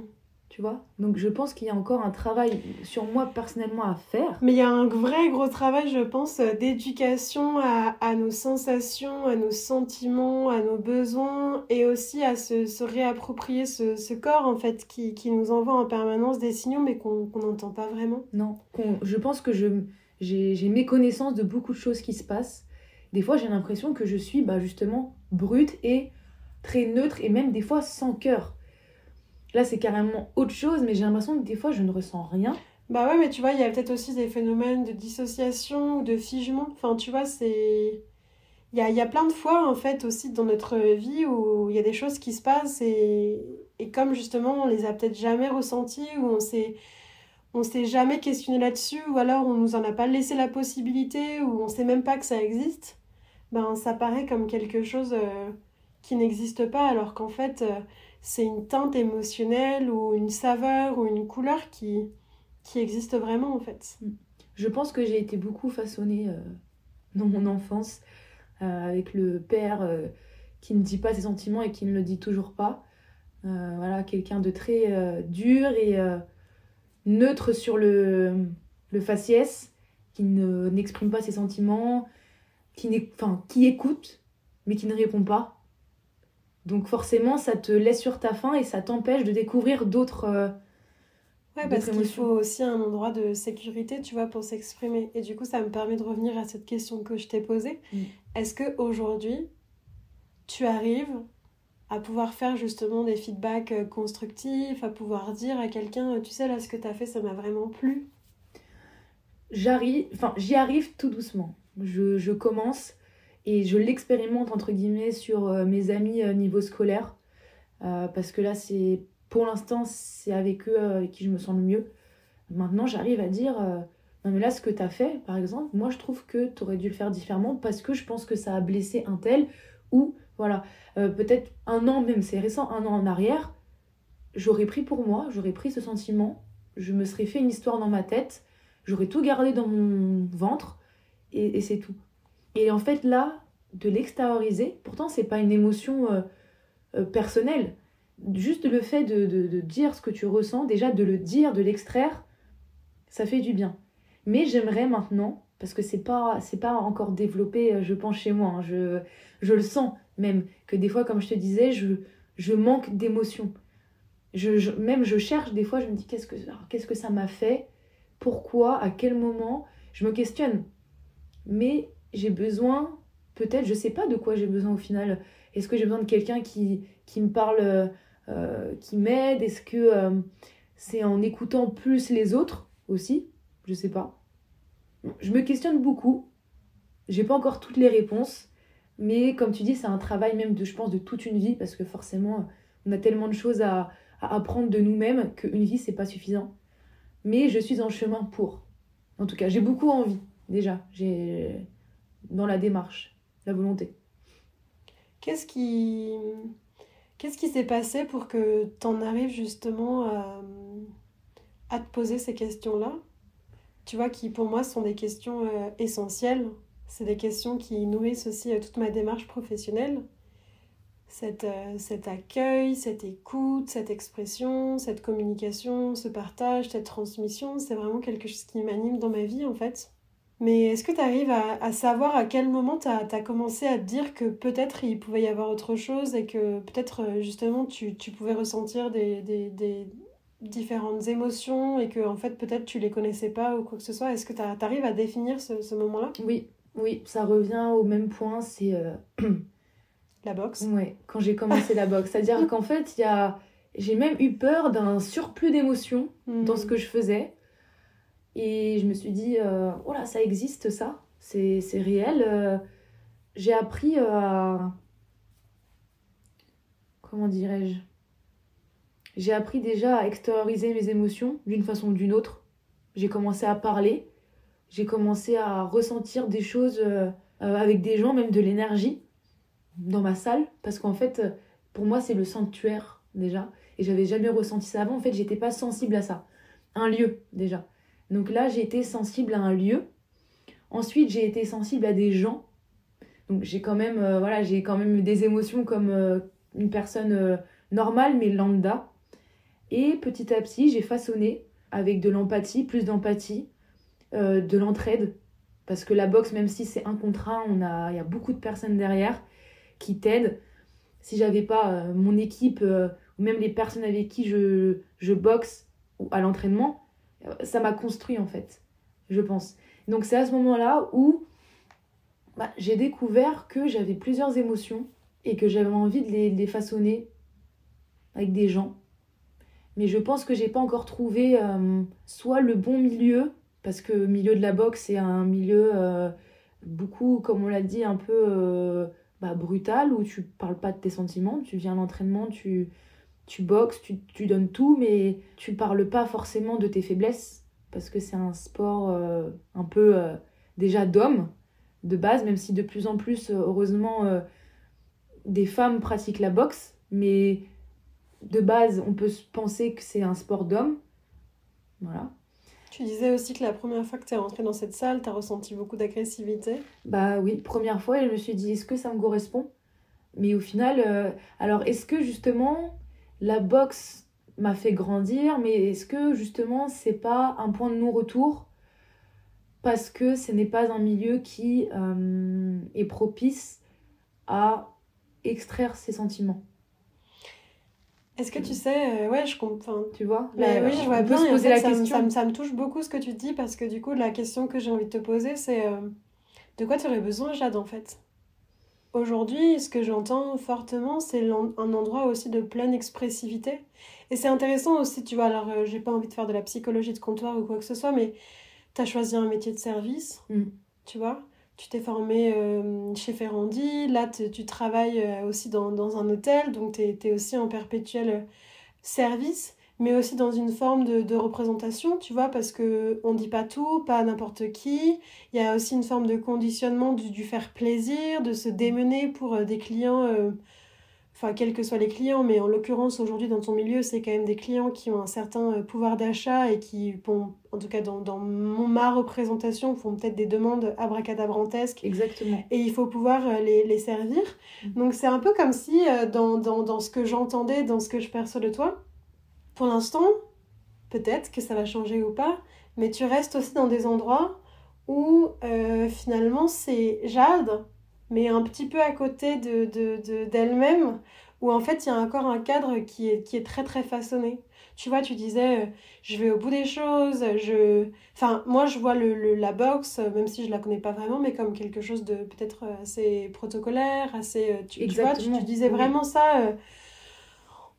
Tu vois? Donc je pense qu'il y a encore un travail sur moi personnellement à faire. Mais il y a un vrai gros travail, je pense, euh, d'éducation à, à nos sensations, à nos sentiments, à nos besoins, et aussi à se, se réapproprier ce, ce corps, en fait, qui, qui nous envoie en permanence des signaux, mais qu'on n'entend pas vraiment. Non, je pense que j'ai méconnaissance de beaucoup de choses qui se passent. Des fois, j'ai l'impression que je suis bah, justement brute et très neutre et même des fois sans cœur. Là, c'est carrément autre chose, mais j'ai l'impression que des fois, je ne ressens rien. Bah ouais, mais tu vois, il y a peut-être aussi des phénomènes de dissociation ou de figement. Enfin, tu vois, c'est... Il y a, y a plein de fois, en fait, aussi dans notre vie où il y a des choses qui se passent et, et comme justement on les a peut-être jamais ressenties ou on s'est, on s'est jamais questionné là-dessus ou alors on nous en a pas laissé la possibilité ou on sait même pas que ça existe, ben ça paraît comme quelque chose euh, qui n'existe pas alors qu'en fait euh, c'est une teinte émotionnelle ou une saveur ou une couleur qui, qui existe vraiment en fait. Je pense que j'ai été beaucoup façonnée euh, dans mon enfance euh, avec le père qui ne dit pas ses sentiments et qui ne le dit toujours pas. Voilà, quelqu'un de très dur et neutre sur le, le faciès, qui ne, n'exprime pas ses sentiments, qui, qui écoute, mais qui ne répond pas. Donc forcément, ça te laisse sur ta faim et ça t'empêche de découvrir d'autres... euh, Ouais, parce qu'il faut aussi un endroit de sécurité, tu vois, pour s'exprimer. Et du coup, ça me permet de revenir à cette question que je t'ai posée. Mm. Est-ce que aujourd'hui, tu arrives à pouvoir faire justement des feedbacks euh, constructifs, à pouvoir dire à quelqu'un, euh, tu sais, là, ce que tu as fait, ça m'a vraiment plu? j'arrive, enfin, j'y arrive tout doucement. Je, je commence et je l'expérimente entre guillemets sur euh, mes amis euh, niveau scolaire. Euh, parce que là, c'est pour l'instant, c'est avec eux avec qui je me sens le mieux. Maintenant, j'arrive à dire non, mais là, ce que tu as fait, par exemple, moi, je trouve que tu aurais dû le faire différemment parce que je pense que ça a blessé un tel ou voilà, peut-être un an, même c'est récent, un an en arrière, j'aurais pris pour moi, j'aurais pris ce sentiment, je me serais fait une histoire dans ma tête j'aurais tout gardé dans mon ventre et c'est tout. Et en fait, là, de l'extérioriser, pourtant, c'est pas une émotion euh, euh, personnelle. Juste le fait de, de- dire ce que tu ressens, déjà de le dire, de l'extraire, ça fait du bien. Mais j'aimerais maintenant, parce que c'est pas, pas encore développé, euh, je pense, chez moi, hein, je, je le sens même, que des fois, comme je te disais, je, je manque d'émotion. Je, même je cherche, des fois, je me dis qu'est-ce que, qu'est-ce que ça m'a fait? Pourquoi, à quel moment, je me questionne. Mais j'ai besoin, peut-être, je sais pas de quoi j'ai besoin au final. Est-ce que j'ai besoin de quelqu'un qui, qui me parle, euh, qui m'aide? Est-ce que euh, c'est en écoutant plus les autres aussi? Je sais pas. Je me questionne beaucoup. J'ai pas encore toutes les réponses. Mais comme tu dis, c'est un travail même de, je pense, de toute une vie parce que forcément, on a tellement de choses à, à apprendre de nous-mêmes qu'une vie, c'est pas suffisant mais je suis en chemin pour. En tout cas, j'ai beaucoup envie, déjà. J'ai dans la démarche, la volonté. Qu'est-ce qui... Qu'est-ce qui s'est passé pour que tu en arrives justement à, te poser ces questions-là? Tu vois, qui pour moi sont des questions euh, essentielles. C'est des questions qui nourrissent aussi euh, toute ma démarche professionnelle. Cet, euh, cet accueil, cette écoute, cette expression, cette communication, ce partage, cette transmission, c'est vraiment quelque chose qui m'anime dans ma vie en fait. Mais est-ce que tu arrives à, à savoir à quel moment tu as, commencé à te dire que peut-être il pouvait y avoir autre chose et que peut-être euh, justement tu, tu pouvais ressentir des, des, des différentes émotions et que en fait peut-être tu les connaissais pas ou quoi que ce soit? Est-ce que tu arrives à définir ce, ce moment-là? Oui, oui, ça revient au même point, c'est euh, La boxe ouais, quand j'ai commencé la boxe. C'est-à-dire qu'en fait, il y a... j'ai même eu peur d'un surplus d'émotions dans ce que je faisais. Et je me suis dit, euh, oh là, ça existe ça, c'est réel. Euh, j'ai appris à... Comment dirais-je? J'ai appris déjà à extérioriser mes émotions d'une façon ou d'une autre. J'ai commencé à parler, j'ai commencé à ressentir des choses euh, euh, avec des gens, même de l'énergie dans ma salle, parce qu'en fait, euh, pour moi, c'est le sanctuaire déjà, et j'avais jamais ressenti ça avant. En fait, j'étais pas sensible à ça. Un lieu déjà. Donc là, j'ai été sensible à un lieu. Ensuite, j'ai été sensible à des gens. Donc j'ai quand même, euh, voilà, j'ai quand même des émotions comme euh, une personne euh, normale, mais lambda. Et petit à petit, j'ai façonné avec de l'empathie, plus d'empathie, de l'entraide. Parce que la boxe, même si c'est un contre un, il y a beaucoup de personnes derrière qui t'aident. Si j'avais pas mon équipe ou même les personnes avec qui je, je boxe ou à l'entraînement, ça m'a construit en fait, je pense. Donc c'est à ce moment-là où bah, j'ai découvert que j'avais plusieurs émotions et que j'avais envie de les, façonner avec des gens. Mais je pense que j'ai pas encore trouvé euh, soit le bon milieu, parce que le milieu de la boxe, c'est un milieu euh, beaucoup, comme on l'a dit, un peu euh, bah, brutal, où tu parles pas de tes sentiments, tu viens à l'entraînement, tu, tu boxes, tu, tu donnes tout, mais tu parles pas forcément de tes faiblesses, parce que c'est un sport euh, un peu euh, déjà d'homme, de base, même si de plus en plus, euh, heureusement, euh, des femmes pratiquent la boxe, mais de base, on peut se penser que c'est un sport d'homme. Voilà. Tu disais aussi que la première fois que tu es rentrée dans cette salle, tu as ressenti beaucoup d'agressivité. Bah oui, première fois, et je me suis dit, est-ce que ça me correspond? Mais au final, alors est-ce que justement la boxe m'a fait grandir, mais est-ce que justement c'est pas un point de non-retour? Parce que ce n'est pas un milieu qui euh, est propice à extraire ses sentiments Est-ce que tu sais, euh, ouais, je comprends. Tu vois? oui, je vois bien. se et en poser fait, la ça, me- question. ça me, ça me touche beaucoup ce que tu dis parce que du coup, la question que j'ai envie de te poser, c'est euh, de quoi tu aurais besoin, Jade, en fait? Aujourd'hui, ce que j'entends fortement, c'est un endroit aussi de pleine expressivité. Et c'est intéressant aussi, tu vois, alors euh, j'ai pas envie de faire de la psychologie de comptoir ou quoi que ce soit, mais tu as choisi un métier de service, Mm. tu vois. Tu t'es formé euh, chez Ferrandi, là tu travailles euh, aussi dans, dans un hôtel, donc tu es, aussi en perpétuel euh, service, mais aussi dans une forme de, de représentation, tu vois, parce que on dit pas tout, pas n'importe qui. Il y a aussi une forme de conditionnement du, du faire plaisir, de se démener pour euh, des clients, euh, enfin, quels que soient les clients, mais en l'occurrence, aujourd'hui, dans ton milieu, c'est quand même des clients qui ont un certain euh, pouvoir d'achat et qui, bon, en tout cas, dans, dans mon, ma représentation, font peut-être des demandes abracadabrantesques Exactement. et il faut pouvoir les, les servir. Mhm. Donc c'est un peu comme si dans, dans, dans ce que j'entendais, dans ce que je perçois de toi, pour l'instant, peut-être que ça va changer ou pas, mais tu restes aussi dans des endroits où euh, finalement c'est Jade, mais un petit peu à côté de, de, de- d'elle-même, où en fait il y a encore un cadre qui est, qui est très très façonné. Tu vois, tu disais, euh, je vais au bout des choses, je... Enfin, moi je vois le, le- la boxe, même si je la connais pas vraiment, mais comme quelque chose de peut-être euh, assez protocolaire, assez... Tu, tu vois, tu, disais oui. vraiment ça... euh,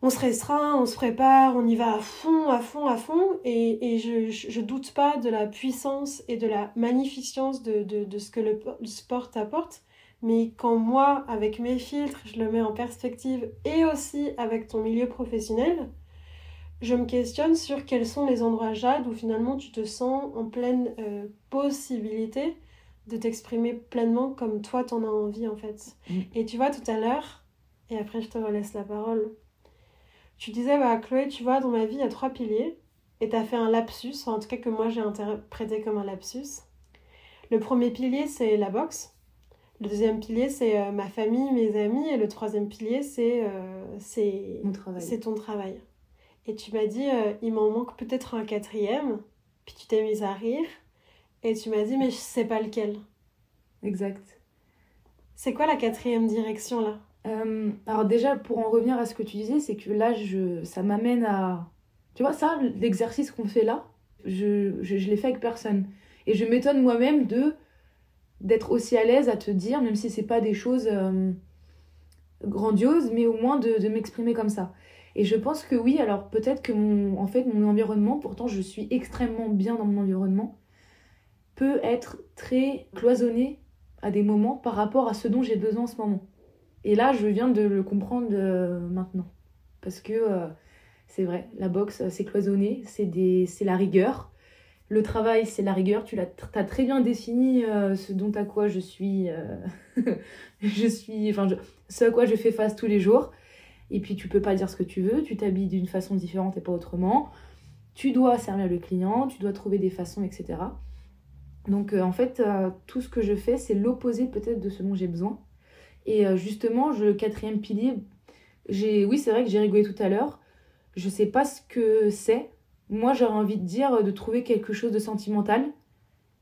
on se restreint, on se prépare, on y va à fond, à fond, à fond. Et, et je, je, je doute pas de la puissance et de la magnificence de, de, de ce que le, le sport t'apporte. Mais quand moi, avec mes filtres, je le mets en perspective et aussi avec ton milieu professionnel, je me questionne sur quels sont les endroits Jade où finalement tu te sens en pleine euh, possibilité de t'exprimer pleinement comme toi t'en as envie en fait. Mm. Et tu vois tout à l'heure, et après je te relaisse la parole, tu disais bah Chloé, tu vois dans ma vie il y a trois piliers, et t'as fait un lapsus, en tout cas que moi j'ai interprété comme un lapsus. Le premier pilier c'est la boxe. Le deuxième pilier, c'est euh, ma famille, mes amis. Et le troisième pilier, c'est euh, c'est ton travail. Et tu m'as dit, euh, il m'en manque peut-être un quatrième. Puis tu t'es mise à rire. Et tu m'as dit, mais je sais pas lequel. Exact. C'est quoi la quatrième direction là? Euh, alors déjà, pour en revenir à ce que tu disais, c'est que là, je, ça m'amène à... Tu vois, ça, l'exercice qu'on fait là, je, je, je l'ai fait avec personne. Et je m'étonne moi-même de d'être aussi à l'aise à te dire, même si c'est pas des choses euh, grandioses, mais au moins de, de m'exprimer comme ça. Et je pense que oui, alors peut-être que mon, en fait, mon environnement, pourtant je suis extrêmement bien dans mon environnement, peut être très cloisonné à des moments par rapport à ce dont j'ai besoin en ce moment. Et là, je viens de le comprendre euh, maintenant. Parce que euh, c'est vrai, la boxe, c'est cloisonné, c'est la rigueur. Le travail, c'est la rigueur. Tu as, très bien défini euh, ce dont à quoi je suis. je suis enfin, ce à quoi je fais face tous les jours. Et puis, tu peux pas dire ce que tu veux. Tu t'habilles d'une façon différente et pas autrement. Tu dois servir le client, tu dois trouver des façons, etc. Donc euh, en fait, euh, tout ce que je fais, c'est l'opposé peut-être de ce dont j'ai besoin. Et euh, justement, le quatrième pilier, j'ai, oui, c'est vrai que j'ai rigolé tout à l'heure. Je sais pas ce que c'est. Moi, j'aurais envie de dire de trouver quelque chose de sentimental,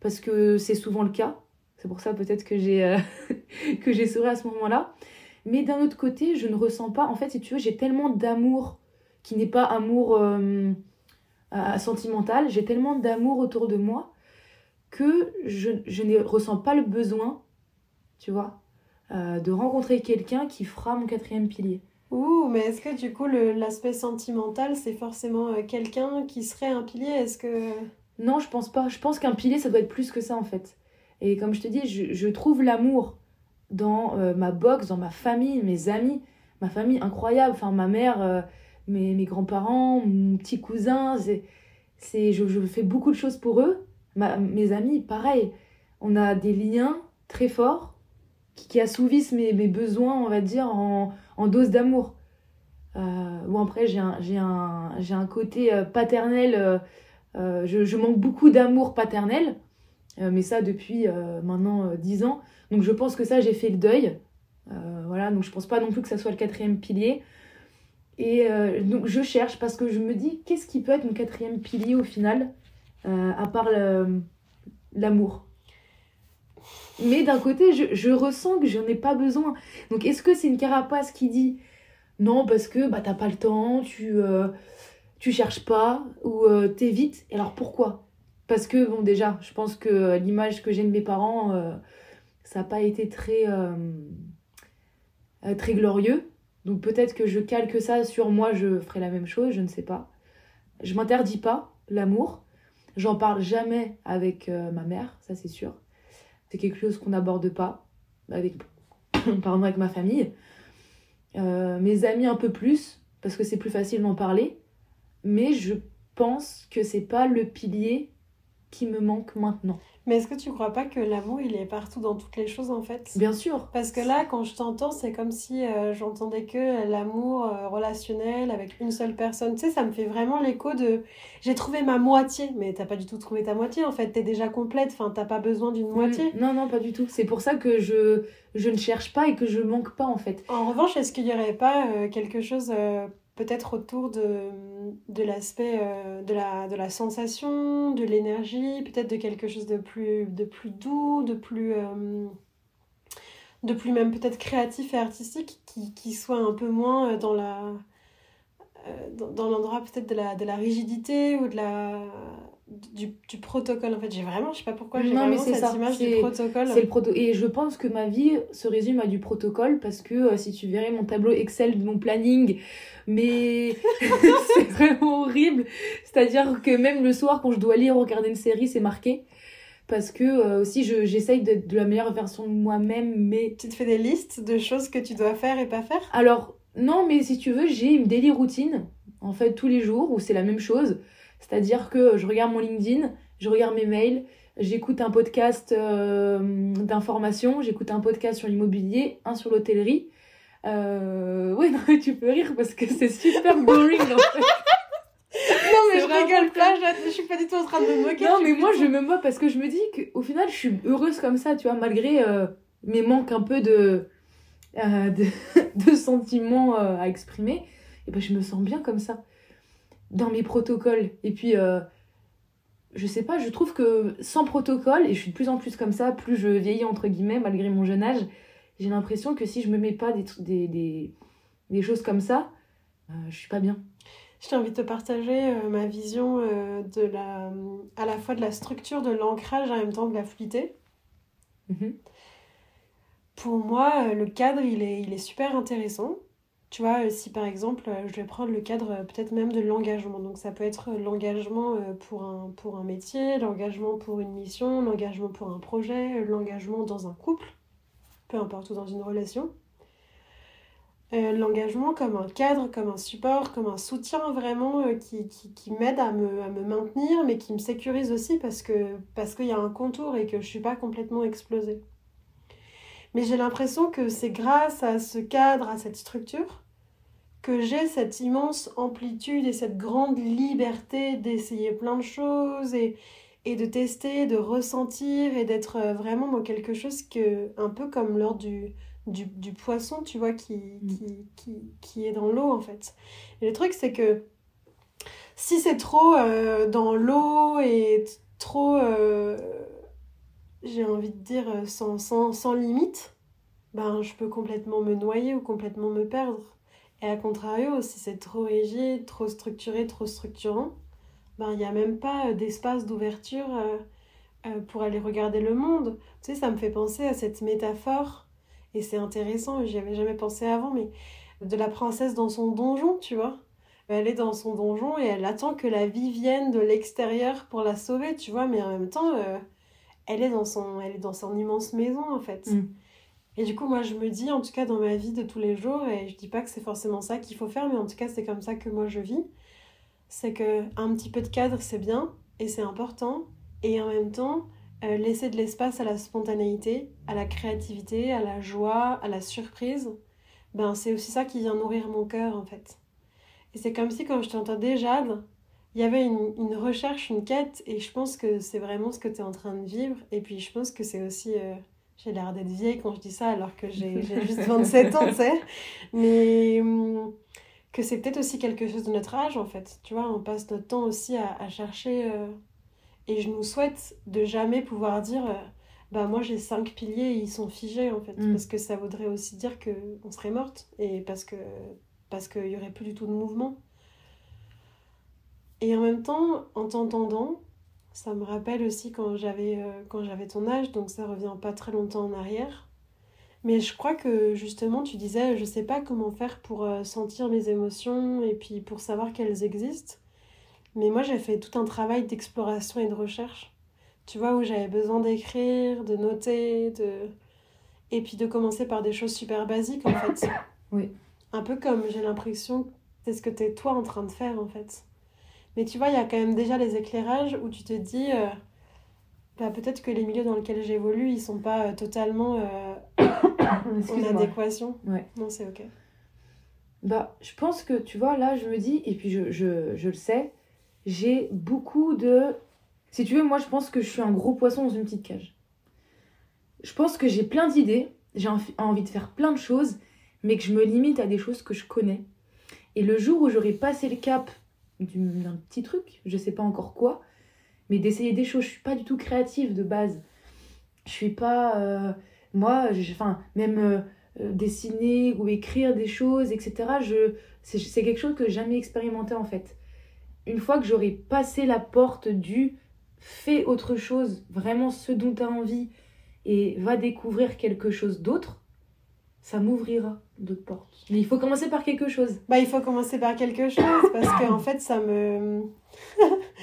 parce que c'est souvent le cas. C'est pour ça peut-être que j'ai que j'ai souri à ce moment-là. Mais d'un autre côté, je ne ressens pas. En fait, si tu veux, j'ai tellement d'amour qui n'est pas amour sentimental. J'ai tellement d'amour autour de moi que je, je ne ressens pas le besoin, tu vois, euh, de rencontrer quelqu'un qui fera mon quatrième pilier. Ouh, mais est-ce que du coup l'aspect sentimental, c'est forcément euh, quelqu'un qui serait un pilier? Est-ce que... Non, je pense pas. Je pense qu'un pilier, ça doit être plus que ça en fait. Et comme je te dis, je, je trouve l'amour dans euh, ma boxe, dans ma famille, mes amis, ma famille incroyable, enfin ma mère, mes, mes grands-parents, mon petit cousin, c'est, je, je fais beaucoup de choses pour eux mes amis, pareil, on a des liens très forts qui, assouvissent mes, besoins, on va dire, en, dose d'amour. Euh, après, j'ai un, un, un, côté euh, paternel, euh, euh, je, manque beaucoup d'amour paternel, mais ça depuis maintenant 10 ans. Donc je pense que ça, j'ai fait le deuil. voilà, donc je pense pas non plus que ça soit le quatrième pilier. Et donc je cherche parce que je me dis, qu'est-ce qui peut être mon quatrième pilier au final à part l'amour? Mais d'un côté, je, je, ressens que j'en ai pas besoin. Donc est-ce que c'est une carapace qui dit non parce que bah t'as pas le temps, tu euh, tu cherches pas ou euh, t'évites. Alors pourquoi? Parce que bon déjà, je pense que l'image que j'ai de mes parents, euh, ça n'a pas été très très glorieux. Donc peut-être que je calque ça sur moi, je ferai la même chose, je ne sais pas. Je m'interdis pas l'amour, J'en parle jamais avec euh, ma mère, ça c'est sûr. C'est quelque chose qu'on n'aborde pas avec, pardon, avec ma famille. Euh, mes amis un peu plus, parce que c'est plus facile d'en parler. Mais je pense que c'est pas le pilier qui me manque maintenant. Mais est-ce que tu crois pas que l'amour, il est partout dans toutes les choses en fait? Bien sûr. Parce que là, quand je t'entends, c'est comme si euh, j'entendais que l'amour euh, relationnel avec une seule personne. Tu sais, ça me fait vraiment l'écho de j'ai trouvé ma moitié. Mais t'as pas du tout trouvé ta moitié en fait. T'es déjà complète. Enfin, t'as pas besoin d'une mm. moitié. Non, non, pas du tout. C'est pour ça que je, je ne cherche pas et que je manque pas en fait. En revanche, est-ce qu'il y aurait pas euh, quelque chose peut-être autour de, de l'aspect euh, de, la, de la sensation, de l'énergie, peut-être de quelque chose de plus, de plus doux, de plus, euh, de plus même peut-être créatif et artistique, qui, qui, soit un peu moins euh, dans la dans, dans l'endroit peut-être de la, de la rigidité ou de la du, du, protocole en fait j'ai vraiment je sais pas pourquoi j'ai vraiment cette ça. image du protocole c'est le proto et je pense que ma vie se résume à du protocole parce que si tu verrais mon tableau Excel de mon planning mais c'est vraiment horrible. C'est à dire que même le soir quand je dois lire ou regarder une série c'est marqué. Parce que euh, aussi j'essaye d'être de la meilleure version de moi-même mais tu te fais des listes de choses que tu dois faire et pas faire? Alors non mais si tu veux j'ai une daily routine en fait tous les jours où c'est la même chose. C'est-à-dire que je regarde mon LinkedIn, je regarde mes mails, j'écoute un podcast euh, d'information, j'écoute un podcast sur l'immobilier, un sur l'hôtellerie. Euh... Ouais, non, tu peux rire parce que c'est super boring en fait. non mais je rigole pas, je, suis pas du tout en train de me moquer. Non mais moi je me moque parce que je me dis qu'au final je suis heureuse comme ça, tu vois, malgré euh, mes manques un peu de, euh, de, de, sentiments euh, à exprimer, et ben je me sens bien comme ça dans mes protocoles. Et puis, euh, je sais pas, je trouve que sans protocole, et je suis de plus en plus comme ça, plus je vieillis entre guillemets, malgré mon jeune âge, j'ai l'impression que si je me mets pas des, des, des, des choses comme ça, euh, je suis pas bien. Je envie de te partager euh, ma vision de la, à la fois de la structure de l'ancrage en même temps de la fluidité. Mhm. Pour moi, le cadre, il est, il est super intéressant Tu vois, si par exemple, je vais prendre le cadre peut-être même de l'engagement. Donc ça peut être l'engagement pour un, pour un métier, l'engagement pour une mission, l'engagement pour un projet, l'engagement dans un couple, peu importe, dans une relation. Euh, l'engagement comme un cadre, comme un support, comme un soutien vraiment euh, qui, m'aide à me, maintenir, mais qui me sécurise aussi parce que parce qu'il y a un contour et que je suis pas complètement explosée. Mais j'ai l'impression que c'est grâce à ce cadre, à cette structure, que j'ai cette immense amplitude et cette grande liberté d'essayer plein de choses et, et de tester, de ressentir et d'être euh, vraiment dans quelque chose que, un peu comme lors du, du, du poisson, tu vois, qui, mm. qui, qui, qui est dans l'eau, en fait. Et le truc, c'est que si c'est trop euh, dans l'eau et trop, euh, j'ai envie de dire, sans, sans, sans limite, ben, je peux complètement me noyer ou complètement me perdre. Et à contrario, si c'est trop rigide, trop structuré, trop structurant, ben, il n'y a même pas d'espace d'ouverture pour aller regarder le monde. Tu sais, ça me fait penser à cette métaphore et c'est intéressant, j'y avais jamais pensé avant, mais de la princesse dans son donjon, tu vois. Elle est dans son donjon et elle attend que la vie vienne de l'extérieur pour la sauver, tu vois, mais en même temps, euh, elle, est dans son, elle est dans son immense maison, en fait. Mm. Et du coup, moi, je me dis, en tout cas, dans ma vie de tous les jours, et je dis pas que c'est forcément ça qu'il faut faire, mais en tout cas, c'est comme ça que moi je vis, c'est que un petit peu de cadre, c'est bien, et c'est important, et en même temps, euh, laisser de l'espace à la spontanéité, à la créativité, à la joie, à la surprise, ben c'est aussi ça qui vient nourrir mon cœur en fait. Et c'est comme si quand je t'entendais Jade, il y avait une, une, recherche, une quête, et je pense que c'est vraiment ce que tu es en train de vivre. Et puis je pense que c'est aussi... Euh, j'ai l'air d'être vieille quand je dis ça alors que j'ai juste 27 ans, tu sais. Mais hum, que c'est peut-être aussi quelque chose de notre âge en fait. Tu vois, on passe notre temps aussi à, à chercher... Euh, et je nous souhaite de jamais pouvoir dire euh, bah moi j'ai cinq piliers et ils sont figés en fait. Mm. Parce que ça voudrait aussi dire qu'on serait morte et parce que parce qu'il n'y aurait plus du tout de mouvement. Et en même temps, en t'entendant, ça me rappelle aussi quand j'avais euh, quand j'avais ton âge, donc ça revient pas très longtemps en arrière. Mais je crois que justement, tu disais, je sais pas comment faire pour euh, sentir mes émotions et puis pour savoir qu'elles existent. Mais moi, j'ai fait tout un travail d'exploration et de recherche. Tu vois, où j'avais besoin d'écrire, de noter, de... Et puis de commencer par des choses super basiques, en fait. Oui. Un peu comme j'ai l'impression c'est ce que tu es toi en train de faire, en fait. Mais tu vois, il y a quand même déjà les éclairages où tu te dis... Euh, bah, peut-être que les milieux dans lesquels j'évolue, ils sont pas euh, totalement euh, en adéquation. Ouais. Non, c'est ok. Bah, je pense que, tu vois, là, je me dis, et puis je, je, je le sais, j'ai beaucoup de... Si tu veux, moi je pense que je suis un gros poisson dans une petite cage. Je pense que j'ai plein d'idées, j'ai envie de faire plein de choses, mais que je me limite à des choses que je connais. Et le jour où j'aurai passé le cap d'un petit truc, je sais pas encore quoi, mais d'essayer des choses, je suis pas du tout créative de base. Je suis pas... Euh, moi, enfin, même euh, euh, dessiner ou écrire des choses, etc., je, c'est quelque chose que j'ai jamais expérimenté en fait une fois que j'aurai passé la porte du fais autre chose, vraiment ce dont tu as envie, et va découvrir quelque chose d'autre, ça m'ouvrira d'autres portes. Mais il faut commencer par quelque chose. Bah, il faut commencer par quelque chose parce que en fait, ça me.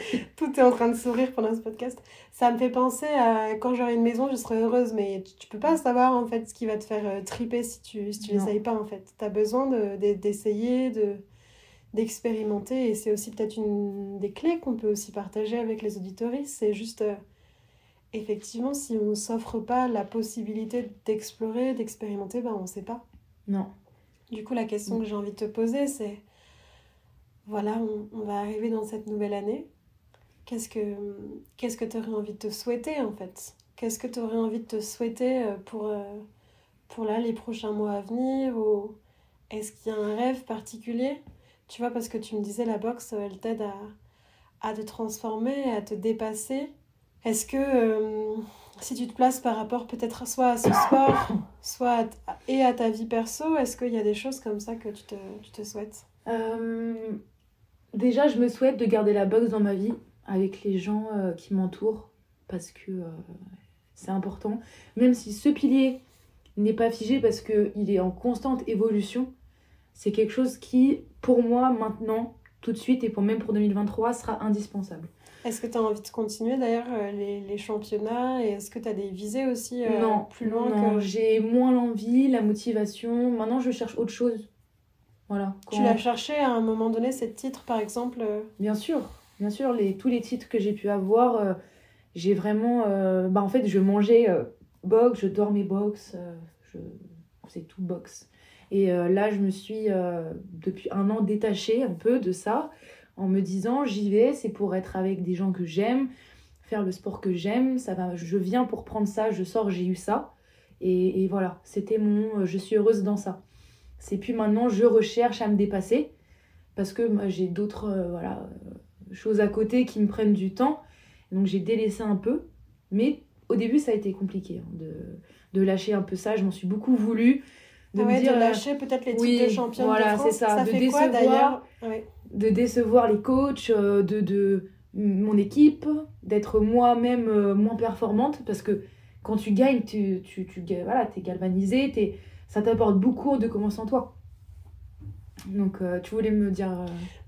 Tout est en train de sourire pendant ce podcast. Ça me fait penser à quand j'aurai une maison, je serai heureuse, mais tu, peux pas savoir en fait ce qui va te faire euh, triper si tu, si tu l'essayes pas en fait. Tu as besoin d'essayer, de, d'expérimenter et c'est aussi peut-être une des clés qu'on peut aussi partager avec les auditoristes c'est juste euh, effectivement si on s'offre pas la possibilité d'explorer d'expérimenter ben on sait pas. Non. Du coup la question que j'ai envie de te poser c'est voilà on, va arriver dans cette nouvelle année qu'est-ce que qu'est-ce que tu aurais envie de te souhaiter en fait? Qu'est-ce que tu aurais envie de te souhaiter euh, pour euh, pour là les prochains mois à venir? Ou est-ce qu'il y a un rêve particulier? Tu vois, parce que tu me disais, la boxe, elle t'aide à, à te transformer, à te dépasser. Est-ce que euh, si tu te places par rapport peut-être soit à ce sport, soit et à ta vie perso, est-ce qu'il y a des choses comme ça que tu te, tu te souhaites? Euh, Déjà, je me souhaite de garder la boxe dans ma vie avec les gens euh, qui m'entourent parce que c'est important. Même si ce pilier n'est pas figé parce qu'il est en constante évolution, c'est quelque chose qui, pour moi, maintenant, tout de suite, et pour même pour 2023, sera indispensable. Est-ce que tu as envie de continuer d'ailleurs euh, les, les, championnats? Et est-ce que tu as des visées aussi euh, non, plus loin Non, j'ai moins l'envie, la motivation. Maintenant, je cherche autre chose. Voilà. Tu l'as cherché à un moment donné, cette titre par exemple euh? Bien sûr, bien sûr. Tous les titres que j'ai pu avoir, j'ai vraiment. bah, en fait, je mangeais boxe, je dormais boxe, je... c'est tout boxe. Et là, je me suis depuis un an détachée un peu de ça en me disant j'y vais, c'est pour être avec des gens que j'aime, faire le sport que j'aime, je viens pour prendre ça, je sors, j'ai eu ça. Et, voilà, c'était mon, je suis heureuse dans ça. C'est puis maintenant, je recherche à me dépasser parce que moi j'ai d'autres euh, voilà, euh, choses à côté qui me prennent du temps. Donc j'ai délaissé un peu. Mais au début, ça a été compliqué hein, de, de, lâcher un peu ça. Je m'en suis beaucoup voulu. De ah me dire, de lâcher peut-être les titres de championne voilà, de France. Ça. ça. de fait décevoir, quoi d'ailleurs de décevoir les coachs, euh, de, de mon équipe, d'être moi-même euh, moins performante parce que quand tu gagnes, tu, tu, tu voilà, es galvanisé, es, ça t'apporte beaucoup de commencer en toi. Donc euh, tu voulais me dire...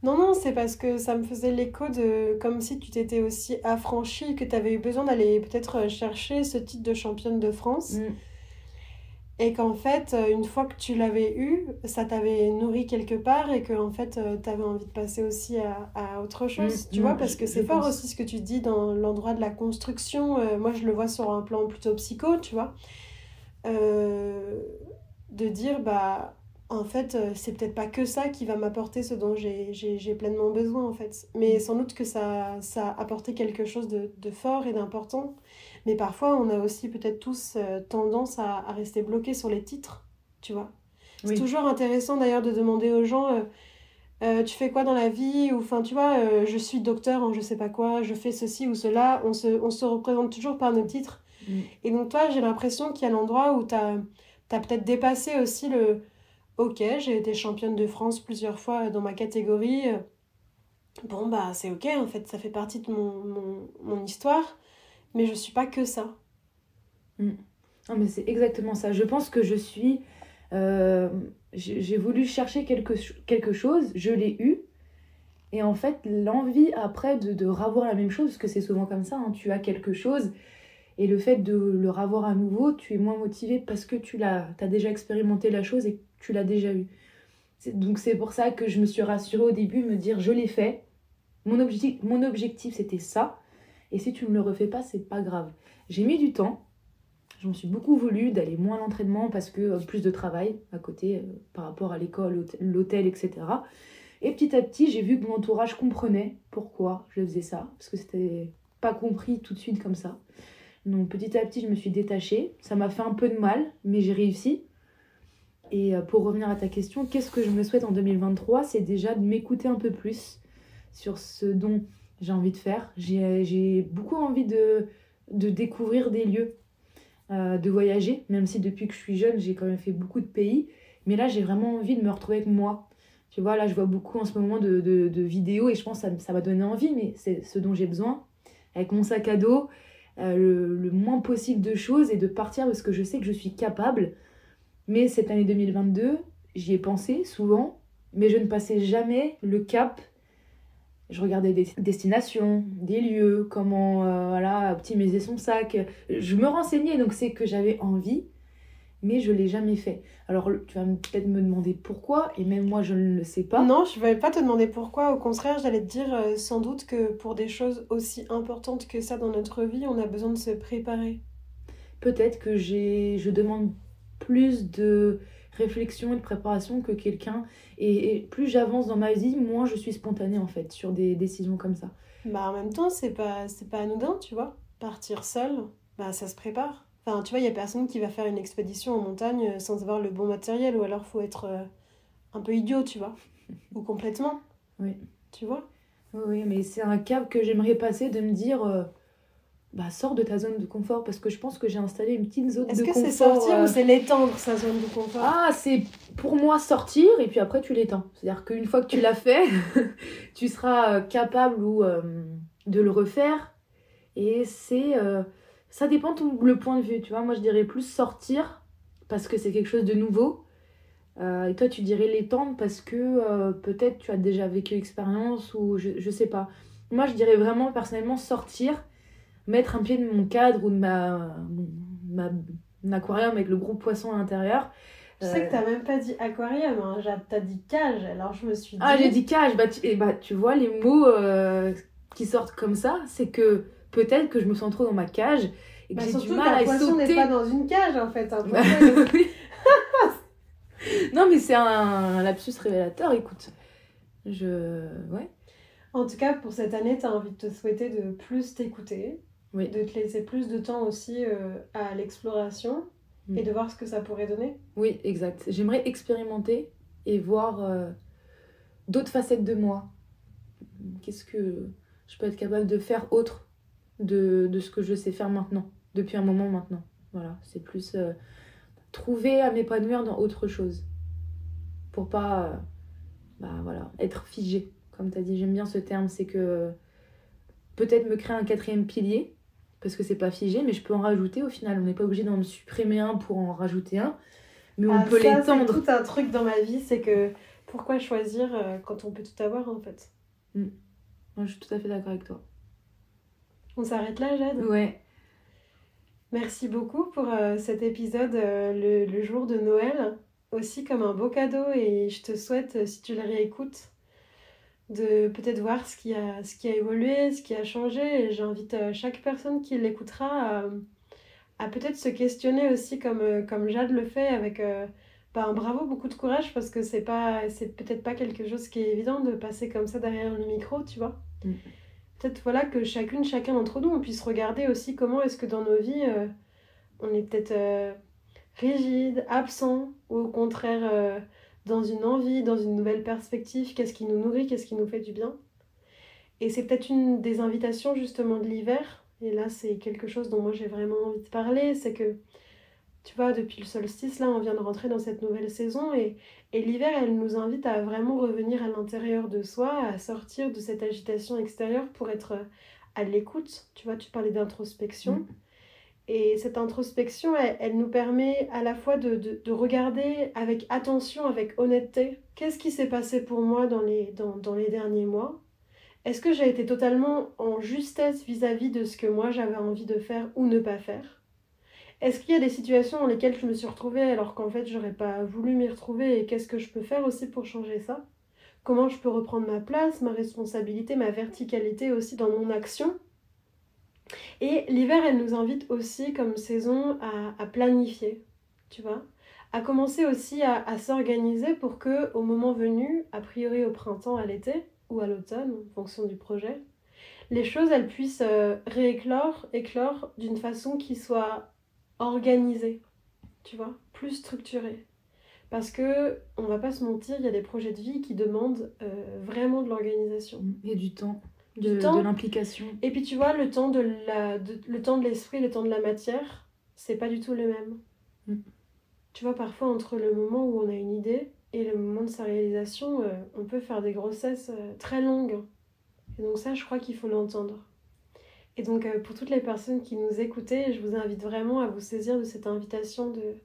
Non, non, c'est parce que ça me faisait l'écho de comme si tu t'étais aussi affranchie, que tu avais eu besoin d'aller peut-être chercher ce titre de championne de France. Mm. Et qu'en fait, euh, une fois que tu l'avais eu, ça t'avait nourri quelque part et que en fait, euh, tu avais envie de passer aussi à, à autre chose, mm, tu vois, mm, parce que c'est fort aussi ce que tu dis dans l'endroit de la construction. Euh, moi, je le vois sur un plan plutôt psycho, tu vois. de dire, bah, en fait, c'est peut-être pas que ça qui va m'apporter ce dont j'ai pleinement besoin, en fait. Mais mm. sans doute que ça, ça a apporté quelque chose de, de fort et d'important. Mais parfois, on a aussi peut-être tous euh, tendance à, à, rester bloqué sur les titres, tu vois. C'est toujours intéressant d'ailleurs de demander aux gens euh, euh, Tu fais quoi dans la vie? Ou enfin, tu vois, je suis docteur en je sais pas quoi, je fais ceci ou cela. On se, on se représente toujours par nos titres. Mm. Et donc, toi, j'ai l'impression qu'il y a l'endroit où tu as, as peut-être dépassé aussi le Ok, j'ai été championne de France plusieurs fois dans ma catégorie. Bon, bah, c'est ok, en fait, ça fait partie de mon, mon, histoire mais je suis pas que ça. Mm. Non, mais c'est exactement ça. Je pense que je suis. Euh, j'ai voulu chercher quelque, quelque chose, je l'ai eu. Et en fait, l'envie après de, de revoir la même chose, parce que c'est souvent comme ça, hein, tu as quelque chose, et le fait de le revoir à nouveau, tu es moins motivé parce que tu l'as, as déjà expérimenté la chose et tu l'as déjà eu. Donc c'est pour ça que je me suis rassurée au début, me dire je l'ai fait. Mon objectif, mon objectif c'était ça. Et si tu ne le refais pas, c'est pas grave. J'ai mis du temps. J'en suis beaucoup voulu d'aller moins à l'entraînement parce que euh, plus de travail à côté euh, par rapport à l'école, l'hôtel, etc. Et petit à petit, j'ai vu que mon entourage comprenait pourquoi je faisais ça. Parce que c'était pas compris tout de suite comme ça. Donc petit à petit, je me suis détachée. Ça m'a fait un peu de mal, mais j'ai réussi. Et euh, pour revenir à ta question, qu'est-ce que je me souhaite en 2023 C'est déjà de m'écouter un peu plus sur ce dont j'ai envie de faire. J'ai beaucoup envie de, de, découvrir des lieux, euh, de voyager, même si depuis que je suis jeune, j'ai quand même fait beaucoup de pays. Mais là, j'ai vraiment envie de me retrouver avec moi. Tu vois, là, je vois beaucoup en ce moment de, de, vidéos et je pense que ça, va donner envie, mais c'est ce dont j'ai besoin. Avec mon sac à dos, euh, le, moins possible de choses et de partir parce que je sais que je suis capable. Mais cette année 2022, j'y ai pensé souvent, mais je ne passais jamais le cap je regardais des destinations, des lieux, comment euh, voilà, optimiser son sac. Je me renseignais, donc c'est que j'avais envie, mais je ne l'ai jamais fait. Alors tu vas peut-être me demander pourquoi, et même moi je ne le sais pas. Non, je ne vais pas te demander pourquoi, au contraire, j'allais te dire euh, sans doute que pour des choses aussi importantes que ça dans notre vie, on a besoin de se préparer. Peut-être que j'ai, je demande plus de réflexion et de préparation que quelqu'un. Et, plus j'avance dans ma vie, moins je suis spontanée en fait sur des décisions comme ça. Bah en même temps, c'est pas, c'est pas anodin, tu vois. Partir seul, bah ça se prépare. Enfin, tu vois, il y a personne qui va faire une expédition en montagne euh, sans avoir le bon matériel, ou alors faut être euh, un peu idiot, tu vois. ou complètement. Oui. Tu vois? Oui, mais c'est un cap que j'aimerais passer de me dire. Euh, bah, sors de ta zone de confort parce que je pense que j'ai installé une petite zone de confort. Est-ce que c'est sortir ou c'est l'étendre sa zone de confort? Ah, c'est pour moi sortir et puis après tu l'étends. C'est-à-dire qu'une fois que tu l'as fait, tu seras capable ou de le refaire et c'est ça dépend ton le point de vue, tu vois. Moi je dirais plus sortir parce que c'est quelque chose de nouveau. Euh, et toi, tu dirais l'étendre parce que euh, peut-être tu as déjà vécu l'expérience ou je, je sais pas. Moi, je dirais vraiment personnellement sortir, mettre un pied de mon cadre ou de ma, ma, mon aquarium avec le gros poisson à l'intérieur. Je sais que t'as même pas dit aquarium, hein. T'as dit cage, alors je me suis dit. Ah, j'ai dit cage. Bah, tu, et bah, tu vois, les mots euh, qui sortent comme ça, c'est que peut-être que je me sens trop dans ma cage et que Bah, j'ai du mal à poisson n'est pas dans une cage en fait. Un Bah, non, mais c'est un lapsus révélateur, écoute. Je. Ouais. En tout cas, pour cette année, t'as envie de te souhaiter de plus t'écouter, Oui. de te laisser plus de temps aussi euh, à l'exploration Mm. et de voir ce que ça pourrait donner. Oui, exact. J'aimerais expérimenter et voir euh, d'autres facettes de moi. Qu'est-ce que je peux être capable de faire autre de, de ce que je sais faire maintenant, depuis un moment maintenant. Voilà, c'est plus euh, trouver à m'épanouir dans autre chose. Pour pas euh, bah, voilà, être figé. Comme tu as dit, j'aime bien ce terme, c'est que peut-être me créer un quatrième pilier, parce que c'est pas figé, mais je peux en rajouter au final. On n'est pas obligé d'en supprimer un pour en rajouter un, mais on Ah, peut l'étendre. Tout un truc dans ma vie, c'est que pourquoi choisir euh, quand on peut tout avoir en fait? Moi, je suis tout à fait d'accord avec toi. On s'arrête là, Jade Ouais, Merci beaucoup pour euh, cet épisode euh, le, le jour de Noël, aussi comme un beau cadeau et je te souhaite, euh, si tu le réécoutes, de peut-être voir ce qui a, ce qui a évolué, ce qui a changé. Et j'invite chaque personne qui l'écoutera à, à peut-être se questionner aussi comme, comme Jade le fait avec bah, un bravo, beaucoup de courage parce que c'est pas, c'est peut-être pas quelque chose qui est évident de passer comme ça derrière le micro, tu vois. Mm. Peut-être voilà que chacune, chacun d'entre nous, on puisse regarder aussi comment est-ce que dans nos vies, euh, on est peut-être euh, rigide, absent, ou au contraire euh, dans une envie, dans une nouvelle perspective, qu'est-ce qui nous nourrit, qu'est-ce qui nous fait du bien. Et c'est peut-être une des invitations justement de l'hiver, et là c'est quelque chose dont moi j'ai vraiment envie de parler, c'est que, tu vois, depuis le solstice, là on vient de rentrer dans cette nouvelle saison, et, et l'hiver elle nous invite à vraiment revenir à l'intérieur de soi, à sortir de cette agitation extérieure pour être euh, à l'écoute. Tu vois, tu parlais d'introspection. Mm. Et cette introspection, elle, elle nous permet à la fois de, de- de regarder avec attention, avec honnêteté, qu'est-ce qui s'est passé pour moi dans les, dans, dans les derniers mois? Est-ce que j'ai été totalement en justesse vis-à-vis de ce que moi j'avais envie de faire ou ne pas faire? Est-ce qu'il y a des situations dans lesquelles je me suis retrouvée alors qu'en fait j'aurais pas voulu m'y retrouver et qu'est-ce que je peux faire aussi pour changer ça? Comment je peux reprendre ma place, ma responsabilité, ma verticalité aussi dans mon action? Et l'hiver, elle nous invite aussi comme saison à, planifier, tu vois, à commencer aussi à, à s'organiser pour que au moment venu, a priori au printemps, à l'été ou à l'automne, en fonction du projet, les choses elles puissent euh, rééclore, éclore d'une façon qui soit organisée, tu vois, plus structurée. Parce que on va pas se mentir, il y a des projets de vie qui demandent euh, vraiment de l'organisation. et du temps, Du de, temps. de l'implication. Et puis tu vois, le temps de la, de- le temps de l'esprit, le temps de la matière, c'est pas du tout le même. Mm. Tu vois, parfois entre le moment où on a une idée et le moment de sa réalisation, euh, on peut faire des grossesses euh, très longues. Et donc ça, je crois qu'il faut l'entendre. Et donc euh, pour toutes les personnes qui nous écoutaient, je vous invite vraiment à vous saisir de cette invitation de,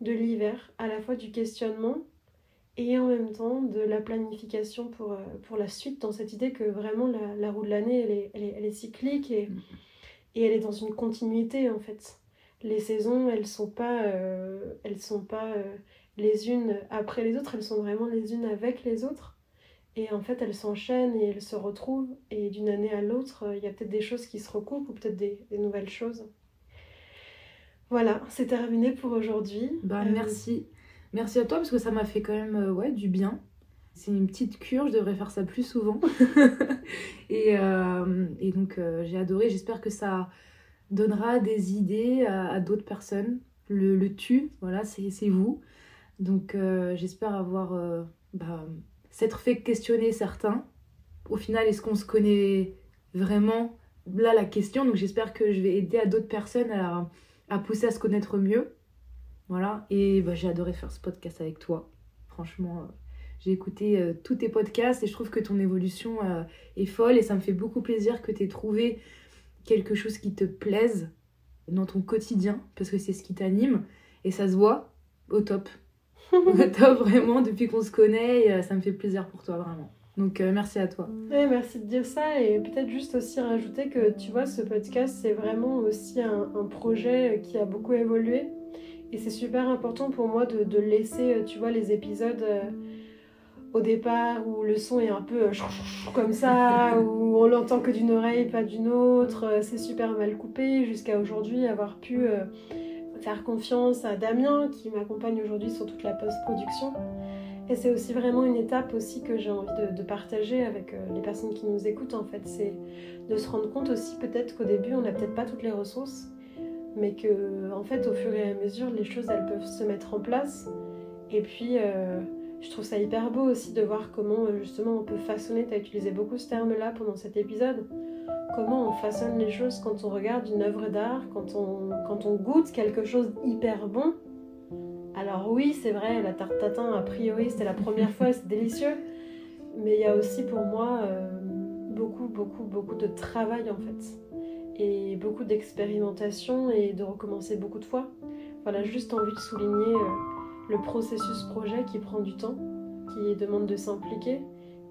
de l'hiver, à la fois du questionnement et en même temps de la planification pour, euh, pour la suite, dans cette idée que vraiment la, la roue de l'année, elle est, elle, est, elle est cyclique et, Mhm. et elle est dans une continuité en fait. Les saisons, elles sont pas, euh, elles sont pas euh, les unes après les autres, elles sont vraiment les unes avec les autres. Et en fait, elles s'enchaînent et elles se retrouvent. Et d'une année à l'autre, euh, il y a peut-être des choses qui se recoupent ou peut-être des, des nouvelles choses. Voilà, c'est terminé pour aujourd'hui. Bah, Euh, merci. Merci à toi parce que ça m'a fait quand même euh, ouais, du bien. C'est une petite cure, je devrais faire ça plus souvent. et, euh, et donc j'ai adoré, j'espère que ça donnera des idées à, à d'autres personnes. Le, le tu, voilà, c'est c'est vous. Donc j'espère avoir bah, s'être fait questionner certains. Au final, est-ce qu'on se connaît vraiment? Là, la question, donc j'espère que je vais aider à d'autres personnes à, pousser à se connaître mieux. Voilà, et bah, j'ai adoré faire ce podcast avec toi. Franchement, euh, j'ai écouté euh, tous tes podcasts et je trouve que ton évolution euh, est folle et ça me fait beaucoup plaisir que tu aies trouvé quelque chose qui te plaise dans ton quotidien parce que c'est ce qui t'anime et ça se voit au top. top vraiment depuis qu'on se connaît. Euh, ça me fait plaisir pour toi vraiment. Donc euh, merci à toi. Ouais, merci de dire ça et peut-être juste aussi rajouter que tu vois ce podcast c'est vraiment aussi un, projet qui a beaucoup évolué et c'est super important pour moi de, de, laisser tu vois les épisodes au départ où le son est un peu comme ça, où on l'entend que d'une oreille, pas d'une autre, c'est super mal coupé, jusqu'à aujourd'hui avoir pu euh, faire confiance à Damien qui m'accompagne aujourd'hui sur toute la post-production. Et c'est aussi vraiment une étape aussi que j'ai envie de, partager avec euh, les personnes qui nous écoutent en fait, c'est de se rendre compte aussi peut-être qu'au début on n'a peut-être pas toutes les ressources, mais que en fait au fur et à mesure les choses elles peuvent se mettre en place. Et puis euh, je trouve ça hyper beau aussi de voir comment euh, justement on peut façonner, tu as utilisé beaucoup ce terme-là pendant cet épisode, comment on façonne les choses quand on regarde une œuvre d'art, quand on, quand on goûte quelque chose hyper bon. Alors oui, c'est vrai, la tarte tatin, a priori, c'était la première fois, c'est délicieux. Mais il y a aussi pour moi euh, beaucoup, beaucoup, beaucoup de travail en fait. Et beaucoup d'expérimentation et de recommencer beaucoup de fois. Voilà, juste envie de souligner... Euh, le processus projet qui prend du temps, qui demande de s'impliquer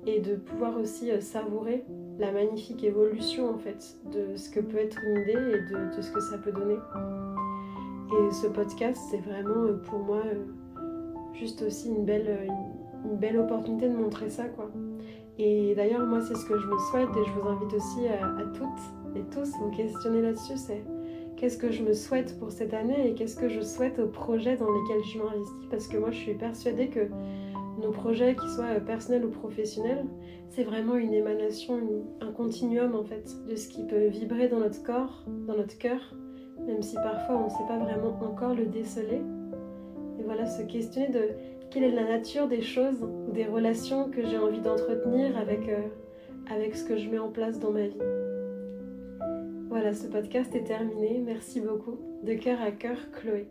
et de pouvoir aussi euh, savourer la magnifique évolution en fait de ce que peut être une idée et de, ce que ça peut donner. Et ce podcast, c'est vraiment euh, pour moi euh, juste aussi une belle, une, belle opportunité de montrer ça quoi. Et d'ailleurs moi c'est ce que je me souhaite et je vous invite aussi à, à toutes et tous vous questionner là-dessus, c'est qu'est-ce que je me souhaite pour cette année et qu'est-ce que je souhaite aux projets dans lesquels je m'investis? Parce que moi je suis persuadée que nos projets, qu'ils soient personnels ou professionnels, c'est vraiment une émanation, un continuum en fait de ce qui peut vibrer dans notre corps, dans notre cœur, même si parfois on ne sait pas vraiment encore le déceler. Et voilà, se questionner de quelle est la nature des choses des relations que j'ai envie d'entretenir avec, euh, avec ce que je mets en place dans ma vie. Voilà, ce podcast est terminé. Merci beaucoup. De cœur à cœur, Chloé.